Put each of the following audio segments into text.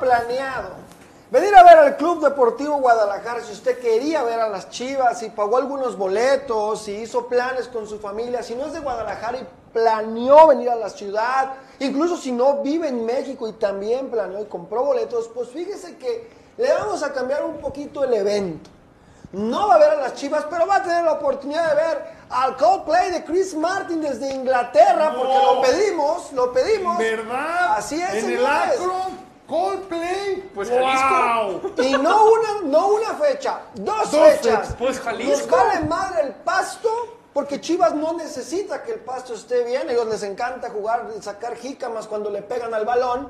Planeado venir a ver al Club Deportivo Guadalajara, si usted quería ver a las Chivas, si pagó algunos boletos, si hizo planes con su familia, si no es de Guadalajara y planeó venir a la ciudad, incluso si no vive en México y también planeó y compró boletos, pues fíjese que le vamos a cambiar un poquito el evento. No va a ver a las Chivas, pero va a tener la oportunidad de ver al Coldplay de Chris Martin desde Inglaterra, porque lo pedimos, lo pedimos. ¿Verdad? Así es, En el señores. Akron, Coldplay. Pues wow. Y no una, no una fecha, dos, Dos fechas. fechas. Pues Nos Jalisco. vale madre el pasto, porque Chivas no necesita que el pasto esté bien. A ellos les encanta jugar, sacar jícamas cuando le pegan al balón.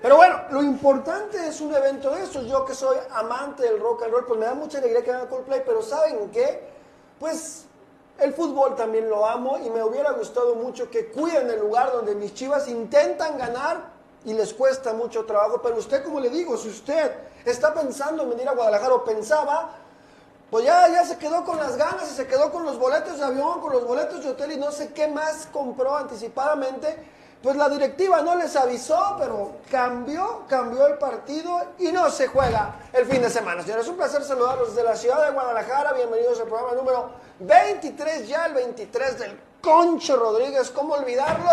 Pero bueno, lo importante es un evento de estos. Yo que soy amante del rock and roll, pues me da mucha alegría que hagan Coldplay, pero ¿saben qué? Pues el fútbol también lo amo y me hubiera gustado mucho que cuiden el lugar donde mis Chivas intentan ganar y les cuesta mucho trabajo. Pero usted, como le digo, si usted está pensando en venir a Guadalajara o pensaba, pues ya, ya se quedó con las ganas y se quedó con los boletos de avión, con los boletos de hotel y no sé qué más compró anticipadamente. Pues la directiva no les avisó, pero cambió, cambió el partido y no se juega el fin de semana. Señores, es un placer saludarlos desde la ciudad de Guadalajara. Bienvenidos al programa número 23, ya el 23 del Concho Rodríguez. ¿Cómo olvidarlo?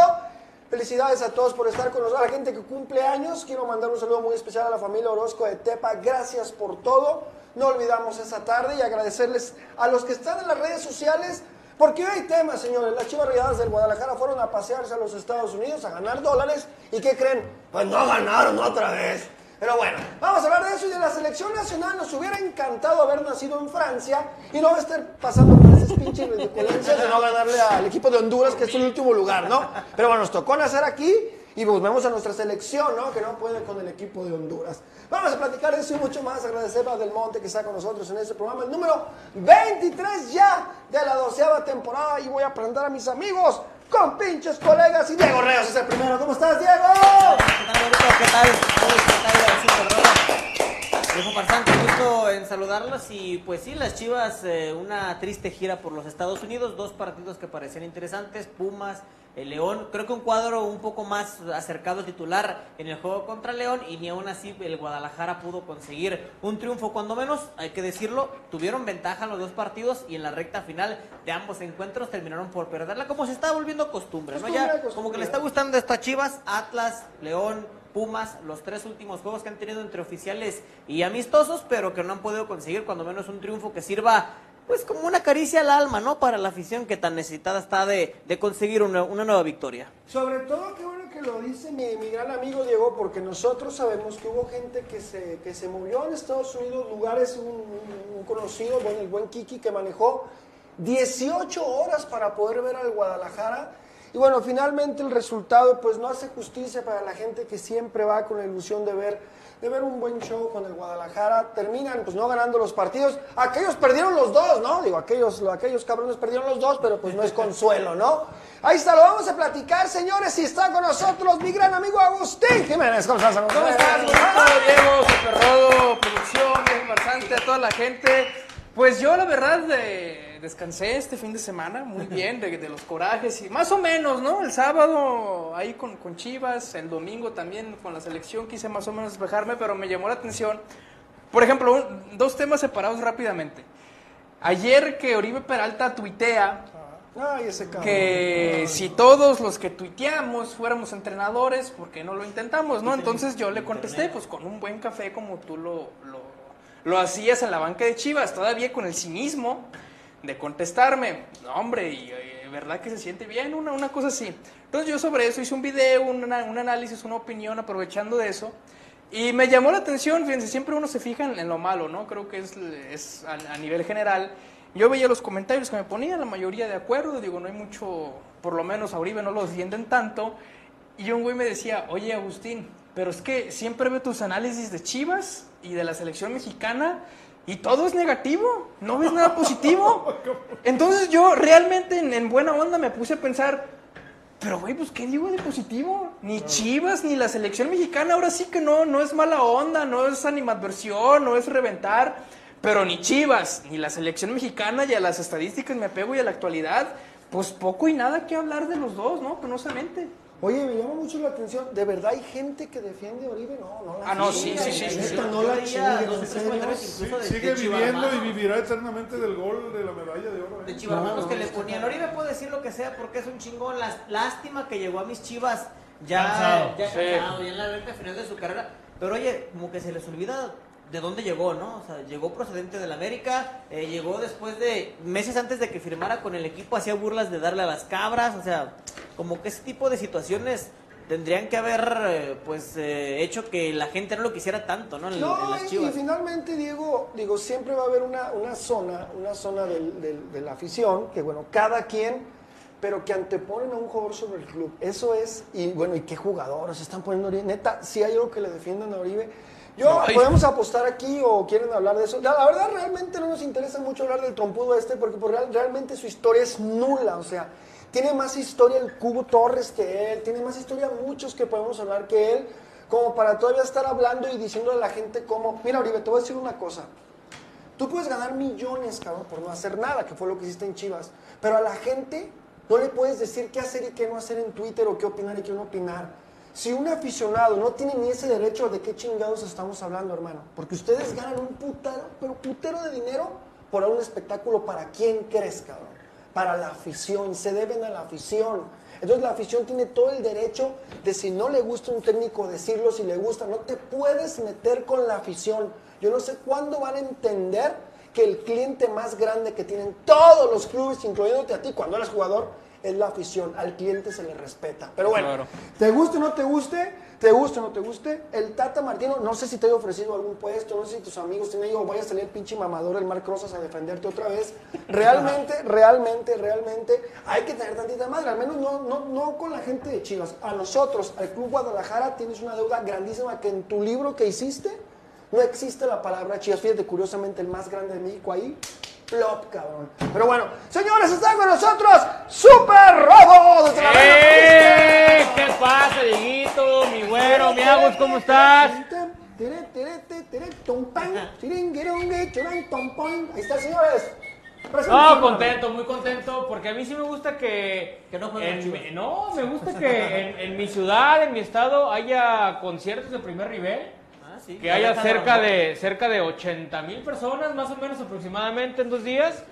Felicidades a todos por estar con nosotros, a la gente que cumple años. Quiero mandar un saludo muy especial a la familia Orozco de Tepa. Gracias por todo. No olvidamos esa tarde y agradecerles a los que están en las redes sociales. Porque hoy hay temas, señores. Las chivas rayadas del Guadalajara fueron a pasearse a los Estados Unidos a ganar dólares. ¿Y qué creen? Pues no ganaron otra vez. Pero bueno, vamos a hablar de eso y de la selección nacional. Nos hubiera encantado haber nacido en Francia y no estar pasando por esas pinches ridiculencias de no ganarle al equipo de Honduras, que es el último lugar, ¿no? Pero bueno, nos tocó nacer aquí y pues vemos a nuestra selección, ¿no? Que no puede con el equipo de Honduras. Vamos a platicar de eso y mucho más. Agradecer a Del Monte que está con nosotros en este programa, el número 23 ya de la doceava temporada. Y voy a presentar a mis amigos, con pinches colegas. Y Diego Reos es el primero. ¿Cómo estás, Diego? ¿Qué tal? ¿Qué tal? Gusto en saludarlos y pues sí, las Chivas, eh, una triste gira por los Estados Unidos, dos partidos que parecían interesantes, Pumas, el León, creo que un cuadro un poco más acercado titular en el juego contra León y ni aún así el Guadalajara pudo conseguir un triunfo, cuando menos, hay que decirlo, tuvieron ventaja en los dos partidos y en la recta final de ambos encuentros terminaron por perderla, como se está volviendo costumbre, ¿no? Costumbre, Ya costumbre. como que le está gustando esto a Chivas, Atlas, León, Pumas, los tres últimos juegos que han tenido entre oficiales y amistosos, pero que no han podido conseguir cuando menos un triunfo que sirva pues como una caricia al alma, ¿no? Para la afición que tan necesitada está de, de conseguir una, una nueva victoria. Sobre todo, qué bueno que lo dice mi, gran amigo Diego, porque nosotros sabemos que hubo gente que se, que se movió en Estados Unidos, lugares, un, un- un conocido, bueno, el buen Kiki, que manejó 18 horas para poder ver al Guadalajara. Y bueno, finalmente el resultado pues no hace justicia para la gente que siempre va con la ilusión de ver, de ver un buen show con el Guadalajara. Terminan pues no ganando los partidos. Aquellos perdieron los dos, ¿no? Digo, aquellos, aquellos cabrones perdieron los dos, pero pues no es consuelo, ¿no? Ahí está, lo vamos a platicar, señores. Y está con nosotros mi gran amigo Agustín Jiménez. ¿Cómo estás, Agustín? ¿Cómo estás, bonito? Diego, Super Rodo, producción, viejo farsante, a toda la gente. Pues yo, la verdad, de, descansé este fin de semana muy bien de, de los corajes y más o menos, ¿no? El sábado ahí con, con Chivas, el domingo también con la selección quise más o menos despejarme, pero me llamó la atención. Por ejemplo, un- dos temas separados rápidamente. Ayer que Oribe Peralta tuitea Ay, ese cabrón. que si todos los que tuiteamos fuéramos entrenadores, ¿por qué no lo intentamos? no Entonces yo le contesté, pues con un buen café como tú lo, lo, lo hacías en la banca de Chivas, todavía con el cinismo de contestarme. Hombre, y, eh, ¿verdad que se siente bien? Una, una cosa así. Entonces yo sobre eso hice un video, una- un análisis, una opinión aprovechando de eso. Y me llamó la atención, fíjense, siempre uno se fija en, lo malo, ¿no? Creo que es, es a, nivel general. Yo veía los comentarios que me ponían, la mayoría de acuerdo, digo, no hay mucho, por lo menos a no lo defienden tanto. Y un güey me decía, oye Agustín, pero es que siempre veo tus análisis de Chivas y de la selección mexicana y todo es negativo, no ves nada positivo. Entonces yo realmente en, en buena onda me puse a pensar, pero güey, pues ¿qué digo de positivo? Ni Chivas ni la selección mexicana, ahora sí que no, no es mala onda, no es animadversión, no es reventar, pero ni Chivas ni la selección mexicana y a las estadísticas me apego y a la actualidad, pues poco y nada que hablar de los dos, ¿no? Penosamente. Oye, me llama mucho la atención. ¿De verdad hay gente que defiende a Oribe? No, no la Ah, no, sí, sí, sí, sí. no la sigue viviendo y vivirá eternamente del gol de la medalla de oro. ¿eh? De No, que le ponían. Oribe puede decir lo que sea porque es un chingón. Las- Lástima que llegó a mis chivas ya Cansado. ya, Sí. cansado, ya en la recta final de su carrera. Pero oye, como que se les olvida de dónde llegó, ¿no? O sea, llegó procedente del América, eh, llegó después de meses antes de que firmara con el equipo, hacía burlas de darle a las cabras. O sea, como que ese tipo de situaciones tendrían que haber eh, pues eh, hecho que la gente no lo quisiera tanto, ¿no? En, en No, las y, y chivas. finalmente, Diego, digo, siempre va a haber una, una zona, una zona del- del- de la afición, que bueno, cada quien, pero que anteponen a un jugador sobre el club. Eso es, y bueno, y qué jugadores están poniendo Oribe. Neta, si hay algo que le defiendan a Oribe. Yo, podemos apostar aquí o quieren hablar de eso. La, la verdad, realmente no nos interesa mucho hablar del trompudo este, porque pues, real- realmente su historia es nula, o sea, tiene más historia el Cubo Torres que él, tiene más historia muchos que podemos hablar que él, como para todavía estar hablando y diciéndole a la gente como, mira Oribe, te voy a decir una cosa, tú puedes ganar millones, cabrón, por no hacer nada, que fue lo que hiciste en Chivas, pero a la gente no le puedes decir qué hacer y qué no hacer en Twitter o qué opinar y qué no opinar. Si un aficionado no tiene ni ese derecho, ¿de qué chingados estamos hablando, hermano? Porque ustedes ganan un putero, pero putero de dinero por un espectáculo para quién crees, cabrón para la afición, se deben a la afición. Entonces la afición tiene todo el derecho de si no le gusta un técnico decirlo, si le gusta, no te puedes meter con la afición. Yo no sé cuándo van a entender que el cliente más grande que tienen todos los clubes, incluyéndote a ti cuando eres jugador, es la afición. Al cliente se le respeta. Pero bueno, Claro. te guste o no te guste, te guste o no te guste, el Tata Martino, no sé si te haya ofrecido algún puesto, no sé si tus amigos tienen digo, vaya a salir el pinche mamador el Marc Rosas a defenderte otra vez. Realmente, realmente, realmente, hay que tener tantita madre, al menos no, no, no con la gente de Chivas. A nosotros, al Club Guadalajara, tienes una deuda grandísima que en tu libro que hiciste, no existe la palabra Chivas. Fíjate, curiosamente, el más grande de México ahí, plop, cabrón. Pero bueno, señores, están con nosotros Super Robo desde la ¡Eh! ¿Qué pasa, Dieguito? Mi güero, mi Agus, ¿cómo estás? Ahí está, señores. No, contento, muy contento, porque a mí sí me gusta que... Que no jueguen No, me gusta que en, en mi ciudad, en mi estado, haya conciertos de primer nivel. Sí. Que haya cerca de, cerca de 80 mil personas, más o menos aproximadamente en dos días.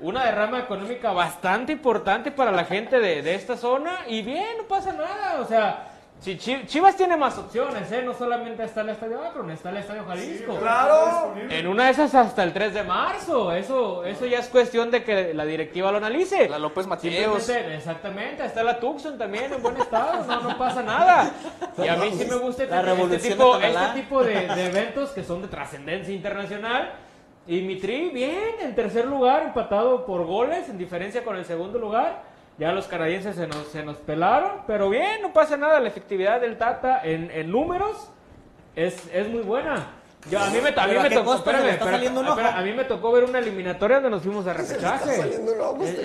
Una derrama económica bastante importante para la gente de, de esta zona. Y bien, no pasa nada. O sea, si Chi- Chivas tiene más opciones, ¿eh? No solamente está el Estadio Akron, está el Estadio Jalisco. Claro. En una de esas hasta el 3 de marzo. Eso, eso ya es cuestión de que la directiva lo analice. La López Mateos. Simplemente, exactamente, está la Tucson también en buen estado, no, no pasa nada. Y a mí sí me gusta este, La este tipo, este tipo de, de eventos que son de trascendencia internacional. Y mi tri, bien, en tercer lugar, empatado por goles, en diferencia con el segundo lugar. Ya los canadienses se nos, se nos pelaron, pero bien, no pasa nada. La efectividad del Tata en, en números es, es muy buena. Yo, a mí me, a mí Pero ¿a me tocó, espérame, está espérame, saliendo un ojo? espera, a mí me tocó ver una eliminatoria donde nos fuimos a repechaje. este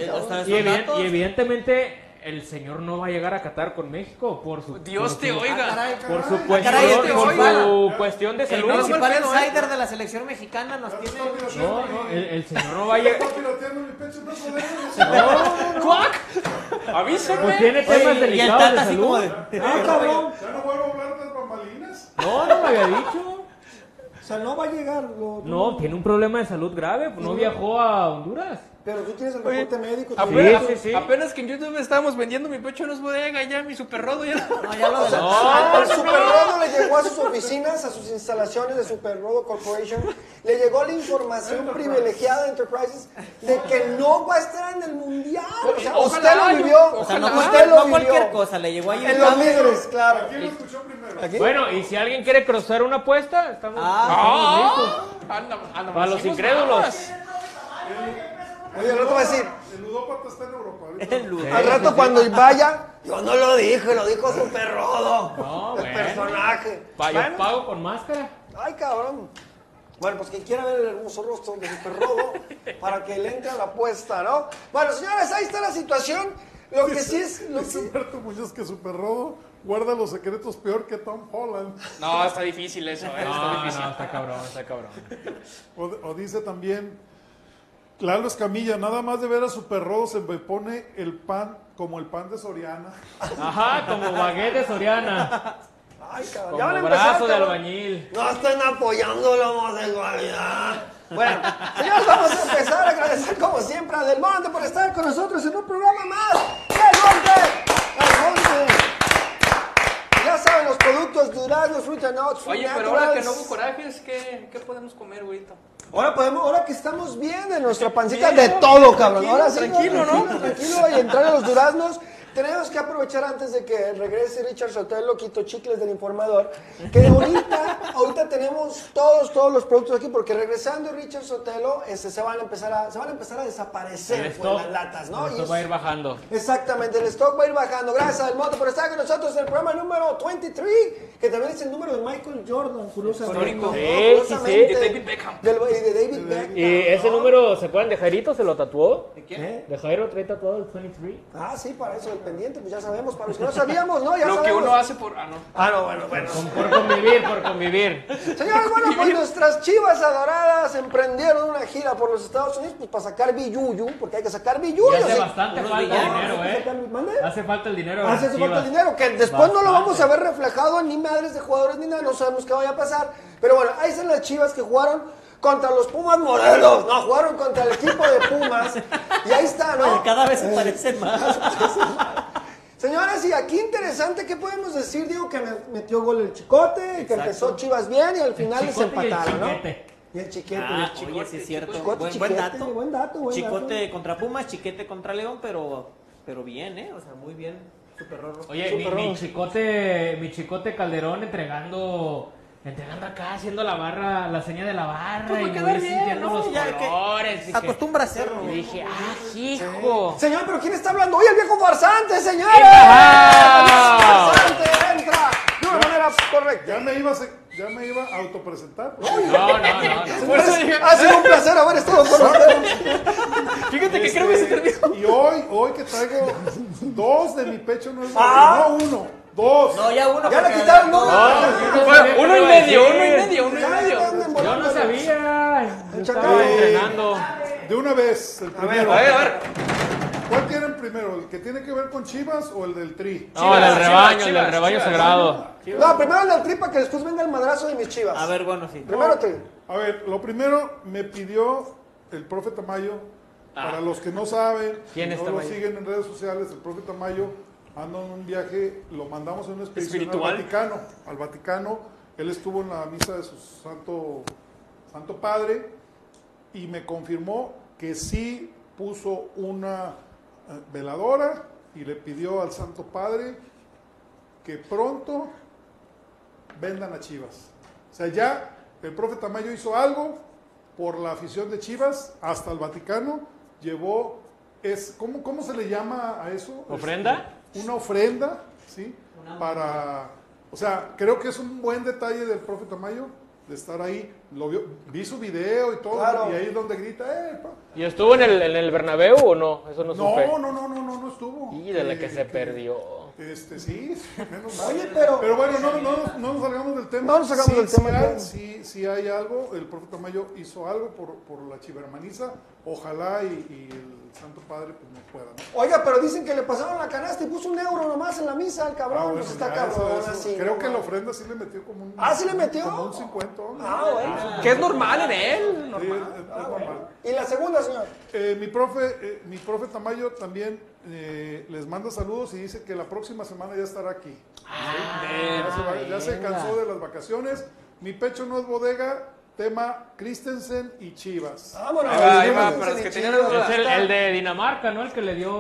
Eh, eh, y evidentemente el señor no va a llegar a Qatar con México por su Dios por te su- oiga. Ah, caray. por su Ah, cuestión, caray, este por su cuestión de El salud. no, principal pedo, ¿eh? insider de la selección mexicana nos tiene... No, no, el, el señor no va a llegar. No. ¡Cuac! Avísame. Pues tiene temas el delicados de salud. de... Ah, cabrón. Ya no vuelvo a hablar de las bambalinas. No, no lo había dicho. O sea, no va a llegar. lo- No, tiene un problema de salud grave. pues No viajó a Honduras. Pero tú tienes el reporte médico. tú Apenas, Sí, sí, sí. apenas que en YouTube estábamos vendiendo mi pecho no es bodega, ya mi super rodo ya no. No, ya lo de. Ah, el Super Rodo le llegó a sus oficinas, a sus instalaciones de Super Rodo Corporation, le llegó la información privilegiada de Enterprises de que no va a estar en el mundial. O sea, Ojalá, usted lo vivió. O sea, no, usted cualquier, lo no vivió. cualquier cosa, le llegó ahí En los líderes, claro. ¿Quién lo escuchó primero? Aquí. Bueno, y si alguien quiere cruzar una apuesta, estamos, Ah. estamos listos. Anda, anda, Para los incrédulos. Oye, el otro va a decir, El ludópata está en Europa. El ludo. al rato cuando vaya, yo no lo dije, lo dijo Super Rodo. No, el bueno. personaje. Pa- yo Bueno, pago con máscara. Ay, cabrón. Bueno, pues quien quiera ver el hermoso rostro de Super Rodo para que le entre a la apuesta, ¿no? Bueno, señores, ahí está la situación. Lo que sí es. Lo que... Humberto Muñoz que Super Rodo guarda los secretos peor que Tom Holland. No, está difícil eso, eh, está No, difícil. no, está cabrón, está cabrón. O, o dice también Lalo Escamilla, nada más de ver a Super Rodo se me pone el pan como el pan de Soriana. Ajá, como baguette de Soriana. Ay, cabrón. Ya van a empezar, brazo de cabrón. albañil. No estén apoyando la homosexualidad. Bueno, señores, vamos a empezar a agradecer como siempre a Del Monte por estar con nosotros en un programa más. ¡Del Monte! ¡Del Monte! Ya saben, los productos duraznos, fruta nuts, fruit Oye, pero ahora que no hubo corajes, ¿qué, qué podemos comer, güeyito? Ahora podemos, ahora que estamos bien de nuestra pancita, de todo, cabrón. Ahora sí, tranquilo, ¿no? Tranquilo, tranquilo, y entrar a los duraznos. Tenemos que aprovechar antes de que regrese Richard Sotelo, Quito Chicles del Informador, que ahorita, ahorita tenemos todos, todos los productos aquí, porque regresando Richard Sotelo, este, se van a empezar a, se van a empezar a desaparecer El pues, stock, las latas, ¿no? el Y stock es- va a ir bajando. Exactamente, el stock va a ir bajando. Gracias al Monte por estar con nosotros en el programa número 23, que también es el número de Michael Jordan, curiosamente. Histórico. ¿no? Sí, sí, sí. De David Beckham. Del- y de David Beckham. Y ese ¿no? número, ¿se acuerdan de Jairito? ¿Se lo tatuó? ¿De quién? ¿Eh? De Jairo trae tatuado el 23. Ah, sí, para eso pendiente, pues ya sabemos, para los que no sabíamos, ¿no? Ya Lo que sabemos. uno hace por... Ah, no. Ah, no, bueno, bueno. Por convivir, por convivir. Señores, bueno, pues nuestras chivas adoradas emprendieron una gira por los Estados Unidos pues para sacar billuyo, porque hay que sacar billuyo. Y hace bastante falta villanos, dinero, que ¿eh? Hace falta el dinero. Hace falta Chivas. dinero, que después no lo vamos a ver reflejado en ni madres de jugadores ni nada, no sabemos qué vaya a pasar. Pero bueno, ahí están las chivas que jugaron contra los Pumas Morelos, no, jugaron contra el equipo de Pumas, y ahí está, ¿no? Cada vez se parece más. Señores, y aquí interesante, ¿qué podemos decir? Digo que me- metió gol el Chicote, que empezó Chivas bien y al final les Chicote y el empataron, ¿no? Chiquete. Y el Chiquete. Ah, el oye, sí es cierto. Chicote, Buen, dato. buen dato, buen Chicote dato. contra Pumas, chiquete contra León, pero, pero bien, ¿eh? O sea, muy bien. Super rorro. Oye, mi, mi chicote, mi chicote Calderón entregando, entregando acá, haciendo la barra, la seña de la barra Pues y bien, sintiendo ¿no? los Ya que colores. dije- Acostumbra a hacerlo. y dije, ah, hijo. Señor, pero ¿quién está hablando? ¡Oye, el viejo farsante, señores! ¡Ah! ¡El viejo farsante entra de una manera correcta! Ya me iba a, ya me iba a autopresentar. No, no, no. no. Por eso dije, Ha sido un placer haber estado con ustedes. fíjate que creo que se terminó. Y hoy, hoy que traigo dos de mi pecho, no es Ah. no uno, dos. No, ya uno. Ya le quitaron uno. Uno y medio, uno y medio, uno y medio. Yo no sabía. Yo estaba entrenando. De una vez, el primero. A ver, a ver. ¿Cuál quieren primero? ¿El que tiene que ver con Chivas o el del Tri? No, el del Chivas, rebaño, el del rebaño Chivas. sagrado. No, primero el del tripa, que después venga el madrazo de mis chivas. A ver, bueno, sí. Primero tri. A ver, lo primero me pidió el profe Tamayo. Para los que no saben, Ah. ¿Quién y es no lo siguen en redes sociales, el profe Tamayo anda en un viaje, lo mandamos en una expedición ¿Espiritual? al Vaticano. Al Vaticano, él estuvo en la misa de su santo, santo padre y me confirmó que sí puso una eh, veladora y le pidió al santo padre que pronto vendan a Chivas. O sea, ya el profe Tamayo hizo algo por la afición de Chivas hasta el Vaticano, llevó, es, ¿cómo, cómo se le llama a eso? ¿Ofrenda? Una ofrenda, ¿sí? Para, o sea, creo que es un buen detalle del profe Tamayo de estar ahí. Lo vio- vi su video y todo, Claro. y ahí es donde grita, ¡eh! pa". ¿Y estuvo en el, en el Bernabéu o no? Eso no, supe. No, no, no, no, no, no estuvo. Y de la que Eh, se perdió. Este, sí, menos mal. Oye, pero- Pero bueno, no, no, nos- no nos salgamos del tema. No nos salgamos Sí, del tema, Sí hay, sí, sí hay algo. El profeta Mayo hizo algo por, por la chivermaniza. Ojalá y, y el Santo Padre pues nos pueda. ¿no? Oiga, pero dicen que le pasaron la canasta y puso un euro nomás en la misa al cabrón. Ah, bueno, pues está cabrón eso- eso- así. Creo ¿no? que la ofrenda sí le metió como un. Ah, ¿sí le metió? Como un 50. hombre. Ah, bueno. Que es normal en él. Sí, es- es- normal. ¿Y la segunda, señor? Eh, mi profe, eh, mi profe Tamayo también eh, les manda saludos y dice que la próxima semana ya estará aquí. ya, se va- ya se cansó de las vacaciones. Mi pecho no es bodega. Tema Christensen y Chivas. Vámonos. Ahí va, ahí va, Vámonos, para los que Chivas. tenían dudas. Es el, el de Dinamarca, ¿no? El que le dio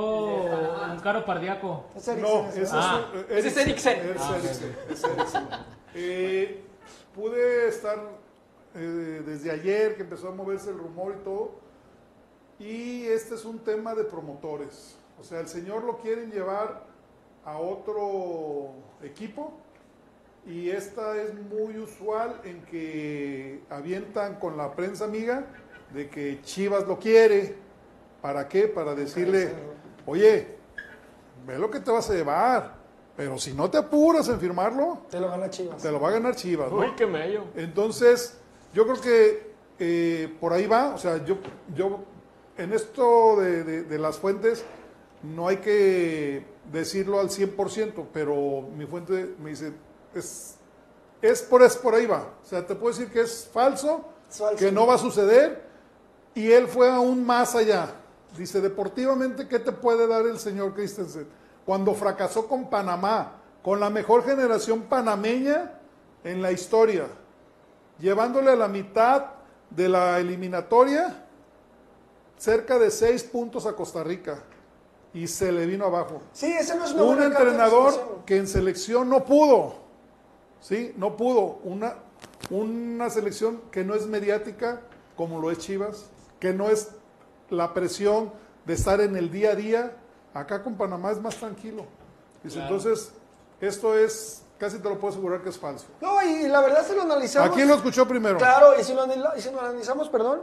un caro cardíaco. Es Eriksen, No, ese. Ah. es, es Eriksen. Es Ah, Eriksen, es Eriksen. Eh, pude estar eh, desde ayer que empezó a moverse el rumor y todo. Y este es un tema de promotores. O sea, el señor lo quieren llevar a otro equipo. Y esta es muy usual en que avientan con la prensa amiga de que Chivas lo quiere. ¿Para qué? Para decirle, oye, ve lo que te vas a llevar. Pero si no te apuras en firmarlo, Te lo gana Chivas. te lo va a ganar Chivas. ¿no? Uy, qué mello. Entonces, yo creo que eh, por ahí va. O sea, yo, yo en esto de, de- de las fuentes no hay que decirlo al 100%, pero mi fuente me dice, es, es, por, es por ahí va. O sea, te puedo decir que es falso, Es falso. que no va a suceder. Y él fue aún más allá. Dice, deportivamente, ¿qué te puede dar el señor Christensen? Cuando fracasó con Panamá, con la mejor generación panameña en la historia, llevándole a la mitad de la eliminatoria cerca de seis puntos a Costa Rica y se le vino abajo. Sí, ese no es una Un entrenador que en selección no pudo, ¿sí? No pudo. Una, una selección que no es mediática como lo es Chivas, que no es la presión de estar en el día a día. Acá con Panamá es más tranquilo. Dice, Entonces, esto es, casi te lo puedo asegurar que es falso. No, y la verdad si lo analizamos. Aquí lo escuchó primero. Claro, y si lo, y si lo analizamos, perdón,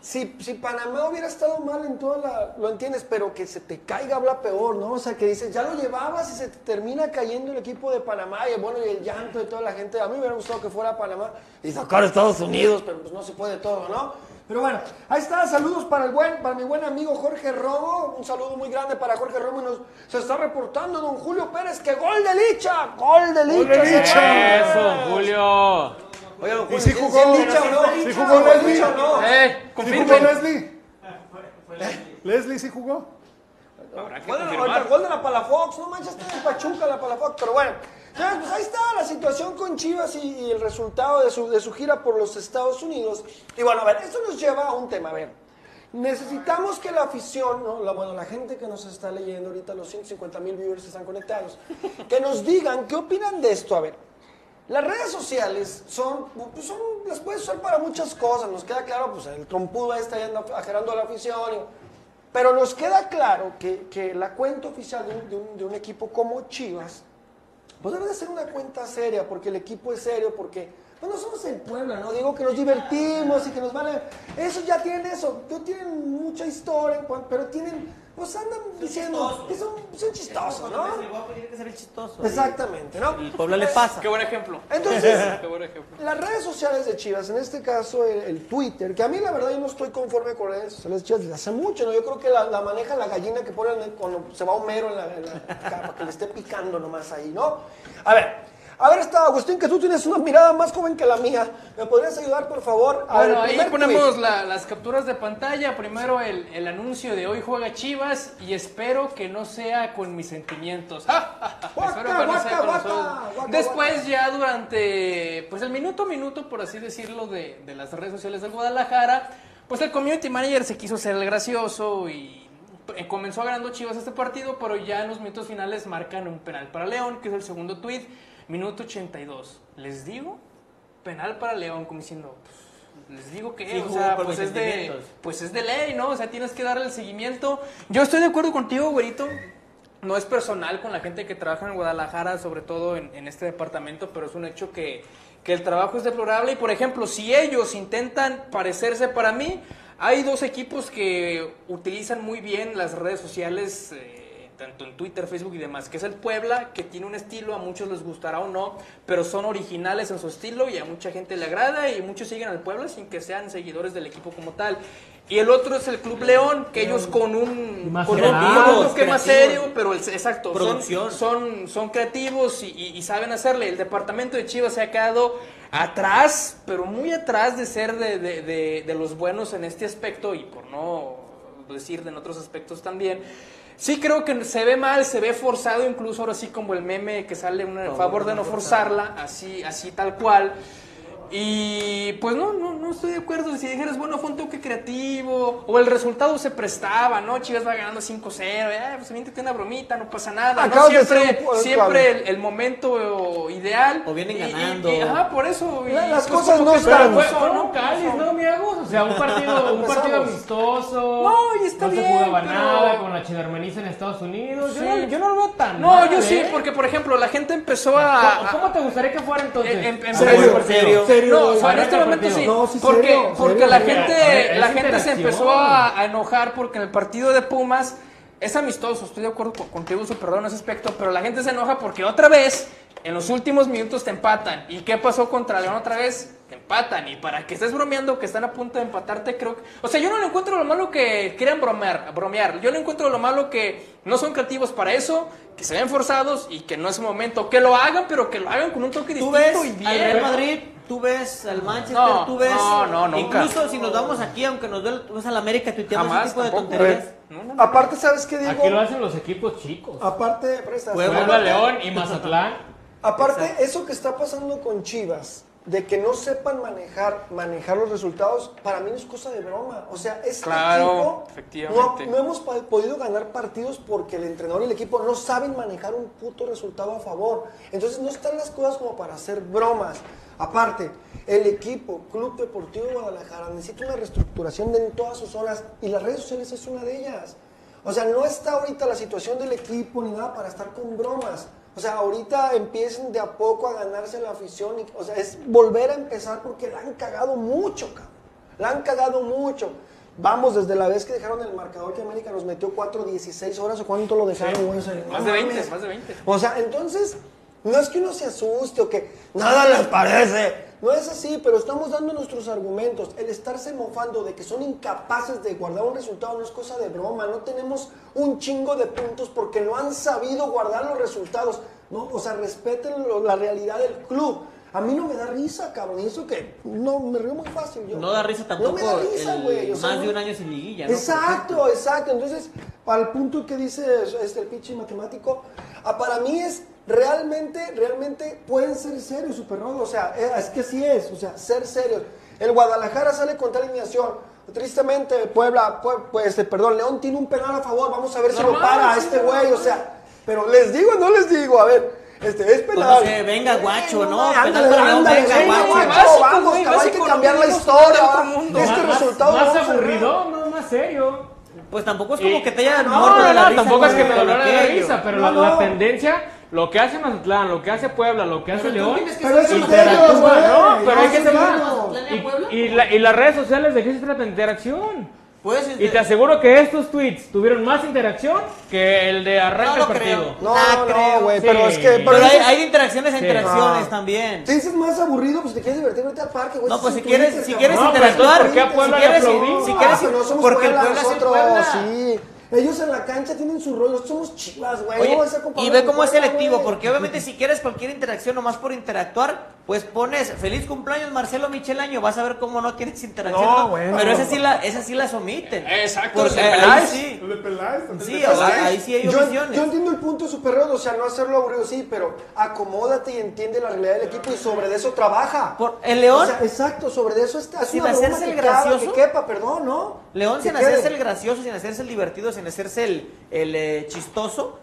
si, si Panamá hubiera estado mal en toda la... Lo entiendes, pero que se te caiga habla peor, ¿no? O sea, que dices, ya lo llevabas y se te termina cayendo el equipo de Panamá y bueno, y el llanto de toda la gente. A mí me hubiera gustado que fuera Panamá y sacar a Estados Unidos, pero pues no se puede todo, ¿no? Pero bueno, ahí está, saludos para el buen, para mi buen amigo Jorge Romo, un saludo muy grande para Jorge Romo y nos, se está reportando don Julio Pérez que gol de Licha, gol de Licha. de Licha! Eso, Julio. Oye, don ¿Y si ¿sí- jugó? sí es Licha o no? ¿Sí ¿Sí jugó fue Leslie? No? Eh, ¿Sí jugó. Leslie? ¿Leslie sí jugó? Habrá que Bueno, ahorita gol de la Palafox, no manches, está en Pachuca la Palafox, pero bueno. Pues ahí está la situación con Chivas y, y el resultado de su, de su gira por los Estados Unidos. Y bueno, a ver, esto nos lleva a un tema, a ver. Necesitamos que la afición, ¿no? la, bueno, la gente que nos está leyendo ahorita, los 150 mil viewers que están conectados, que nos digan qué opinan de esto. A ver, las redes sociales son, pues son, las puedes usar para muchas cosas, nos queda claro, pues el trompudo ahí está yendo ajerando a la afición, pero nos queda claro que, que la cuenta oficial de un, de un- de un equipo como Chivas, pues debe de ser una cuenta seria, porque el equipo es serio, porque pues no somos el pueblo, ¿no? Digo que nos divertimos y que nos vale. Eso ya tienen eso, tienen mucha historia, pero tienen, pues andan diciendo que son, son chistosos, ¿no? Guapo tiene que ser el chistoso. Exactamente, ¿no? Y Puebla le pasa. Qué buen ejemplo. Entonces, Qué buen ejemplo. las redes sociales de Chivas, en este caso el, el Twitter, que a mí la verdad yo no estoy conforme con redes sociales de Chivas desde hace mucho, ¿no? Yo creo que la, la maneja la gallina que ponen cuando se va Homero en la, en la para que le esté picando nomás ahí, ¿no? A ver, a ver, está Agustín, que tú tienes una mirada más joven que la mía. ¿Me podrías ayudar, por favor? A Bueno, ahí ponemos la- las capturas de pantalla. Primero el, el anuncio de hoy juega Chivas y espero que no sea con mis sentimientos. Después ya durante pues el minuto a minuto, por así decirlo, de, de las redes sociales del Guadalajara, pues el community manager se quiso ser el gracioso y eh, comenzó ganando Chivas este partido, pero ya en los minutos finales marcan un penal para León, que es el segundo tweet, minuto 82. Les digo, penal para León, como diciendo, pues, les digo que, Sí, o sea, pues es de, pues es de ley, ¿no? O sea, tienes que darle el seguimiento. Yo estoy de acuerdo contigo, güerito. No es personal con la gente que trabaja en Guadalajara, sobre todo en, en este departamento, pero es un hecho que, que el trabajo es deplorable y por ejemplo, si ellos intentan parecerse para mí, hay dos equipos que utilizan muy bien las redes sociales, eh, tanto en Twitter, Facebook y demás, que es el Puebla, que tiene un estilo, a muchos les gustará o no, pero son originales en su estilo y a mucha gente le agrada y muchos siguen al Puebla sin que sean seguidores del equipo como tal. Y el otro es el Club León, que ellos con un, Más con un, toque más serio, pero el- exacto, son, Producción. son, son creativos y, y- y saben hacerle. El departamento de Chivas se ha quedado atrás, pero muy atrás de ser de, de- de- de los buenos en este aspecto y por no decir de en otros aspectos también. Sí creo que se ve mal, se ve forzado, incluso ahora sí como el meme que sale a favor de no forzarla, así, así tal cual. Y pues no, no, no estoy de acuerdo. Si dijeras, bueno, fue un toque creativo, o el resultado se prestaba, ¿no? Chivas va ganando 5-0, eh, pues aviéntate una bromita, no pasa nada. ¿no? Siempre, un- siempre el, el momento ideal. O vienen Y- y- ganando. y- ajá, por eso. y, Las pues, cosas no están- Fue, ¿no? un cáliz, ¿no, Miagos? O sea, un partido, un partido amistoso. No, y está no bien, se jugaba pero- nada con la chivermeniza en Estados Unidos. Yo, no, yo no lo veo tan No, mal, yo sí, ¿eh? porque por ejemplo, la gente empezó a. ¿Cómo, a- cómo te gustaría que fuera entonces? En- en- en Como serio, el partido. serio. Serio, No, güey. o sea, en este momento sí. No, sí, porque serio, porque serio, la gente, la gente se empezó a, a enojar porque en el partido de Pumas es amistoso. Estoy de acuerdo con- contigo, su perdón en ese aspecto, pero la gente se enoja porque otra vez en los últimos minutos te empatan. ¿Y qué pasó contra León otra vez? Te empatan. Y para que estés bromeando que están a punto de empatarte, creo que. O sea, yo no le encuentro lo malo que quieran bromear, bromear. Yo le encuentro lo malo que no son creativos para eso, que se ven forzados y que no es el momento. Que lo hagan, pero que lo hagan con un toque Tú distinto ves y al bien. Real Madrid, tú ves al Manchester, No, tú ves. no, no, nunca. Incluso si nos vamos aquí, aunque nos duele, tú ves al América, tuiteamos Jamás, ese tipo de tampoco. tonterías. No, no, no. Aparte, ¿sabes qué digo? Aquí lo hacen los equipos chicos. Aparte, presta, Puebla, León y Mazatlán. Aparte, Exacto. eso que está pasando con Chivas, de que no sepan manejar, manejar los resultados, para mí no es cosa de broma. O sea, este Claro, efectivamente. No, no hemos podido ganar partidos porque el entrenador y el equipo no saben manejar un puto resultado a favor. Entonces no están las cosas como para hacer bromas. Aparte, el equipo, Club Deportivo Guadalajara, necesita una reestructuración de en todas sus zonas y las redes sociales es una de ellas. O sea, no está ahorita la situación del equipo ni nada para estar con bromas. O sea, ahorita empiecen de a poco a ganarse la afición. y- o sea, es volver a empezar porque la han cagado mucho, cabrón. La han cagado mucho. Vamos, desde la vez que dejaron el marcador que América nos metió 4, 16 horas o cuánto lo dejaron, güey. O sea, Más no de 20, mames. más de 20. O sea, entonces, no es que uno se asuste o que nada les parece. No es así, pero estamos dando nuestros argumentos. El estarse mofando de que son incapaces de guardar un resultado no es cosa de broma. No tenemos un chingo de puntos porque no han sabido guardar los resultados. No, o sea, respeten la realidad del club. A mí no me da risa, cabrón. Y eso que no me río muy fácil yo. No da risa tampoco No me da risa, güey. o sea, más de un año sin liguilla, ¿no? Exacto, exacto. Entonces, para el punto que dice este, el pinche matemático, ah, para mí es realmente, realmente pueden ser serios, Super Rodo. O sea, eh, es que sí es, o sea, ser serios. El Guadalajara sale con tal alineación. Tristemente, Puebla, Pue- pues, este, perdón, León tiene un penal a favor. Vamos a ver si lo Normal, para sí, este güey. O sea, pero les digo, no les digo, a ver, este, es Pues penal. no sé, venga, guacho, ¿no? Ándale, Penal para León, ándale, venga, venga, guacho. guacho, Básico, vamos, güey, hay que cambiar lo la historia. Este más, resultado más arreglar. aburrido, no más serio. Pues tampoco es como Y- que te haya no, muerto de la no, risa. tampoco es que me doliera de aquello. risa, pero No, la, la no. tendencia, lo que hace Mazatlán, lo que hace Puebla, lo que hace León, Pero es serio, güey. no, pero hay que es se en va. serio. Y, y la- y las redes sociales, ¿de qué se trata? De interacción. Pues, Y te aseguro que estos tweets tuvieron más interacción que el de arranca No partido. No, Ah, no, güey, Sí. pero es que... Pero Pero hay, de interacciones Sí. interacciones Ah. también. Si dices más aburrido, pues te quieres divertir, vete al parque, güey. No, pues es si quieres- si quieres interactuar, ¿por qué a Puebla si le quieres, si quieres, Ah, pero no somos porque Puebla, es Puebla. sí. Ellos en la cancha tienen su rollo, nosotros somos chivas, güey. Oye, no y ve cómo es selectivo, porque obviamente si quieres cualquier interacción nomás por interactuar, pues pones feliz cumpleaños Marcelo Michel Año, vas a ver cómo no quieres interacción. No, ¿no? bueno. Pero esas sí, la, esas sí las omiten. Exacto, Porque de ahí sí. También. Sí, ahí sí hay omisiones. yo entiendo el punto superior, o sea, no hacerlo aburrido, sí, pero acomódate y entiende la realidad del equipo y sobre de eso trabaja. Por- el León, O sea, exacto, sobre de eso está. Es Sin hacerse que el cabe, gracioso. Que quepa, perdón, ¿no? León sin quede. hacerse el gracioso, sin hacerse el divertido, sin hacerse el, el eh, chistoso,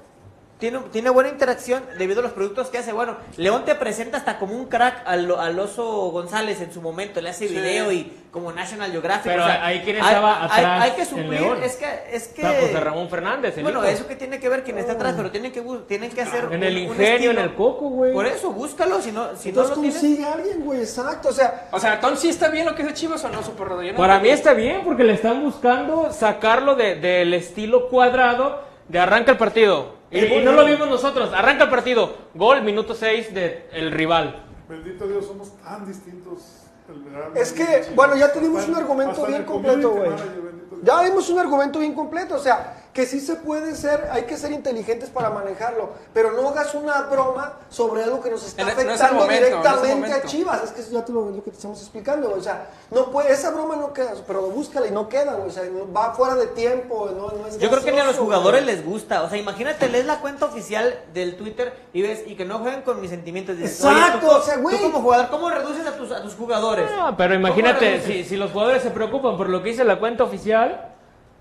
tiene, tiene buena interacción debido a los productos que hace. Bueno, León te presenta hasta como un crack al, al oso González en su momento, le hace Sí. video y como National Geographic. Pero o sea, ahí quién hay- estaba hay, atrás hay que suplir, León. es que, es que Está José Ramón Fernández, el bueno, hijo. eso que tiene que ver quién está atrás, pero tienen que tienen que hacer En el un- un ingenio, en el coco, güey. Por eso, búscalo, si no, si no Entonces lo tienes. consigue a alguien, güey, exacto. O sea, O sea, entonces sí está bien lo que hace Chivas o no, Super no Para mí está bien porque le están buscando sacarlo de- del estilo cuadrado de arranca el partido. Y, y no lo vimos nosotros. Arranca el partido. Gol, minuto 6 del rival. Bendito Dios, somos tan distintos. Es que, bueno, ya tenemos un argumento bien completo, güey. Ya vimos un argumento bien completo, o sea, que sí se puede ser, hay que ser inteligentes para manejarlo, pero no hagas una broma sobre algo que nos está En- no es el afectando no es directamente a. Chivas. Es que eso ya te lo, lo que te estamos explicando. O sea, no puede, esa broma no queda, pero búscala y no queda, güey. O sea, no- va fuera de tiempo, no, no es Yo creo que ni a los jugadores güey. les gusta. O sea, imagínate, lees la cuenta oficial del Twitter y ves y que no jueguen con mis sentimientos. Dices, Exacto, tú o sea, güey. Tú como jugador, ¿cómo reduces a tus, a tus jugadores? No, pero ¿Cómo imagínate, si, si los jugadores se preocupan por lo que dice la cuenta oficial,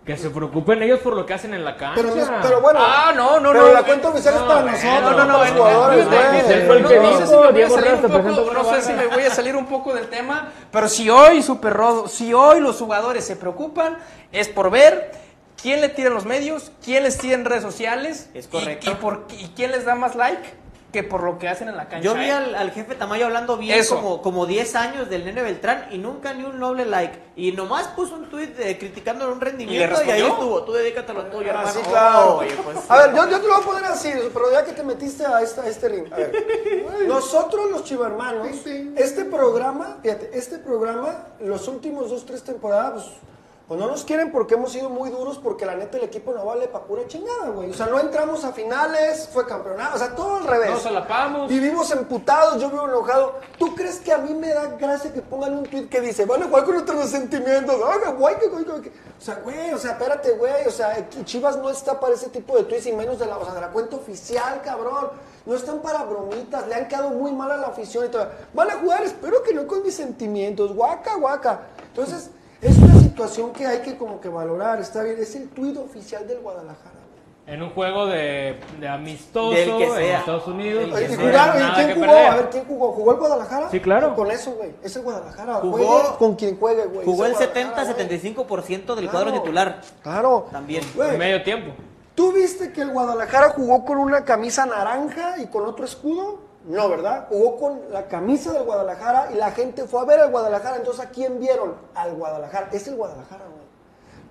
que se preocupen ellos por lo que hacen en la cancha. Pero, no- pero bueno, Ah, no, no, pero no. la cuenta oficial es para no, nosotros, No, no, no no, los jugadores, no, no sé si me voy a salir un poco, no buena sé si barra. me voy a salir un poco del tema, pero si hoy Super Rodo, si hoy los jugadores se preocupan es por ver quién le tira en los medios, quién les tira en redes sociales Es y- correcto. y, por, y quién les da más like que por lo que hacen en la cancha. Yo vi ¿eh? al, al jefe Tamayo hablando bien Eso. como, como 10 años del nene Beltrán y nunca ni un noble like. Y nomás puso un tweet criticándole un rendimiento y, ahí respondió? estuvo. Tú dedícate a tuyo, Ah, hermano. sí, claro. Oye, pues, A ver, yo, yo te lo voy a poner así, pero ya que te metiste a, esta, a este ring. A ver, nosotros los chivermanos, este programa, fíjate, este programa, los últimos dos, tres temporadas, pues, pues no nos quieren porque hemos sido muy duros, porque la neta el equipo no vale para pura chingada, güey. O sea, no entramos a finales, fue campeonato, o sea, todo al revés. No solapamos. Vivimos emputados, yo vivo enojado. ¿Tú crees que a mí me da gracia que pongan un tweet que dice, van a jugar con nuestros sentimientos? Oiga, güey, que- que- que- O sea, güey, o sea, espérate, güey. O sea, Chivas no está para ese tipo de tweets y menos de la, o sea, de la cuenta oficial, cabrón. No están para bromitas, le han quedado muy mal a la afición y todo. Van a jugar, espero que no con mis sentimientos, guaca, guaca. Entonces, es una situación que hay que como que valorar, está bien. Es el tweet oficial del Guadalajara. En un juego de, de amistoso Del que en. Estados Unidos. Oye, que ¿y no jugaron? hay ¿Y nada quién jugó? perder. A ver, ¿quién jugó? ¿Jugó el Guadalajara? Sí, claro. Con eso, güey. Es el Guadalajara. Jugó- Juegue con quien juegue, güey. Jugó el Guadalajara, güey. 70-75% del Claro. cuadro titular. Claro. También. En medio tiempo. ¿Tú viste que el Guadalajara jugó con una camisa naranja y con otro escudo? No, ¿verdad? Jugó con la camisa del Guadalajara y la gente fue a ver al Guadalajara. Entonces, ¿a quién vieron? Al Guadalajara. Es el Guadalajara, güey.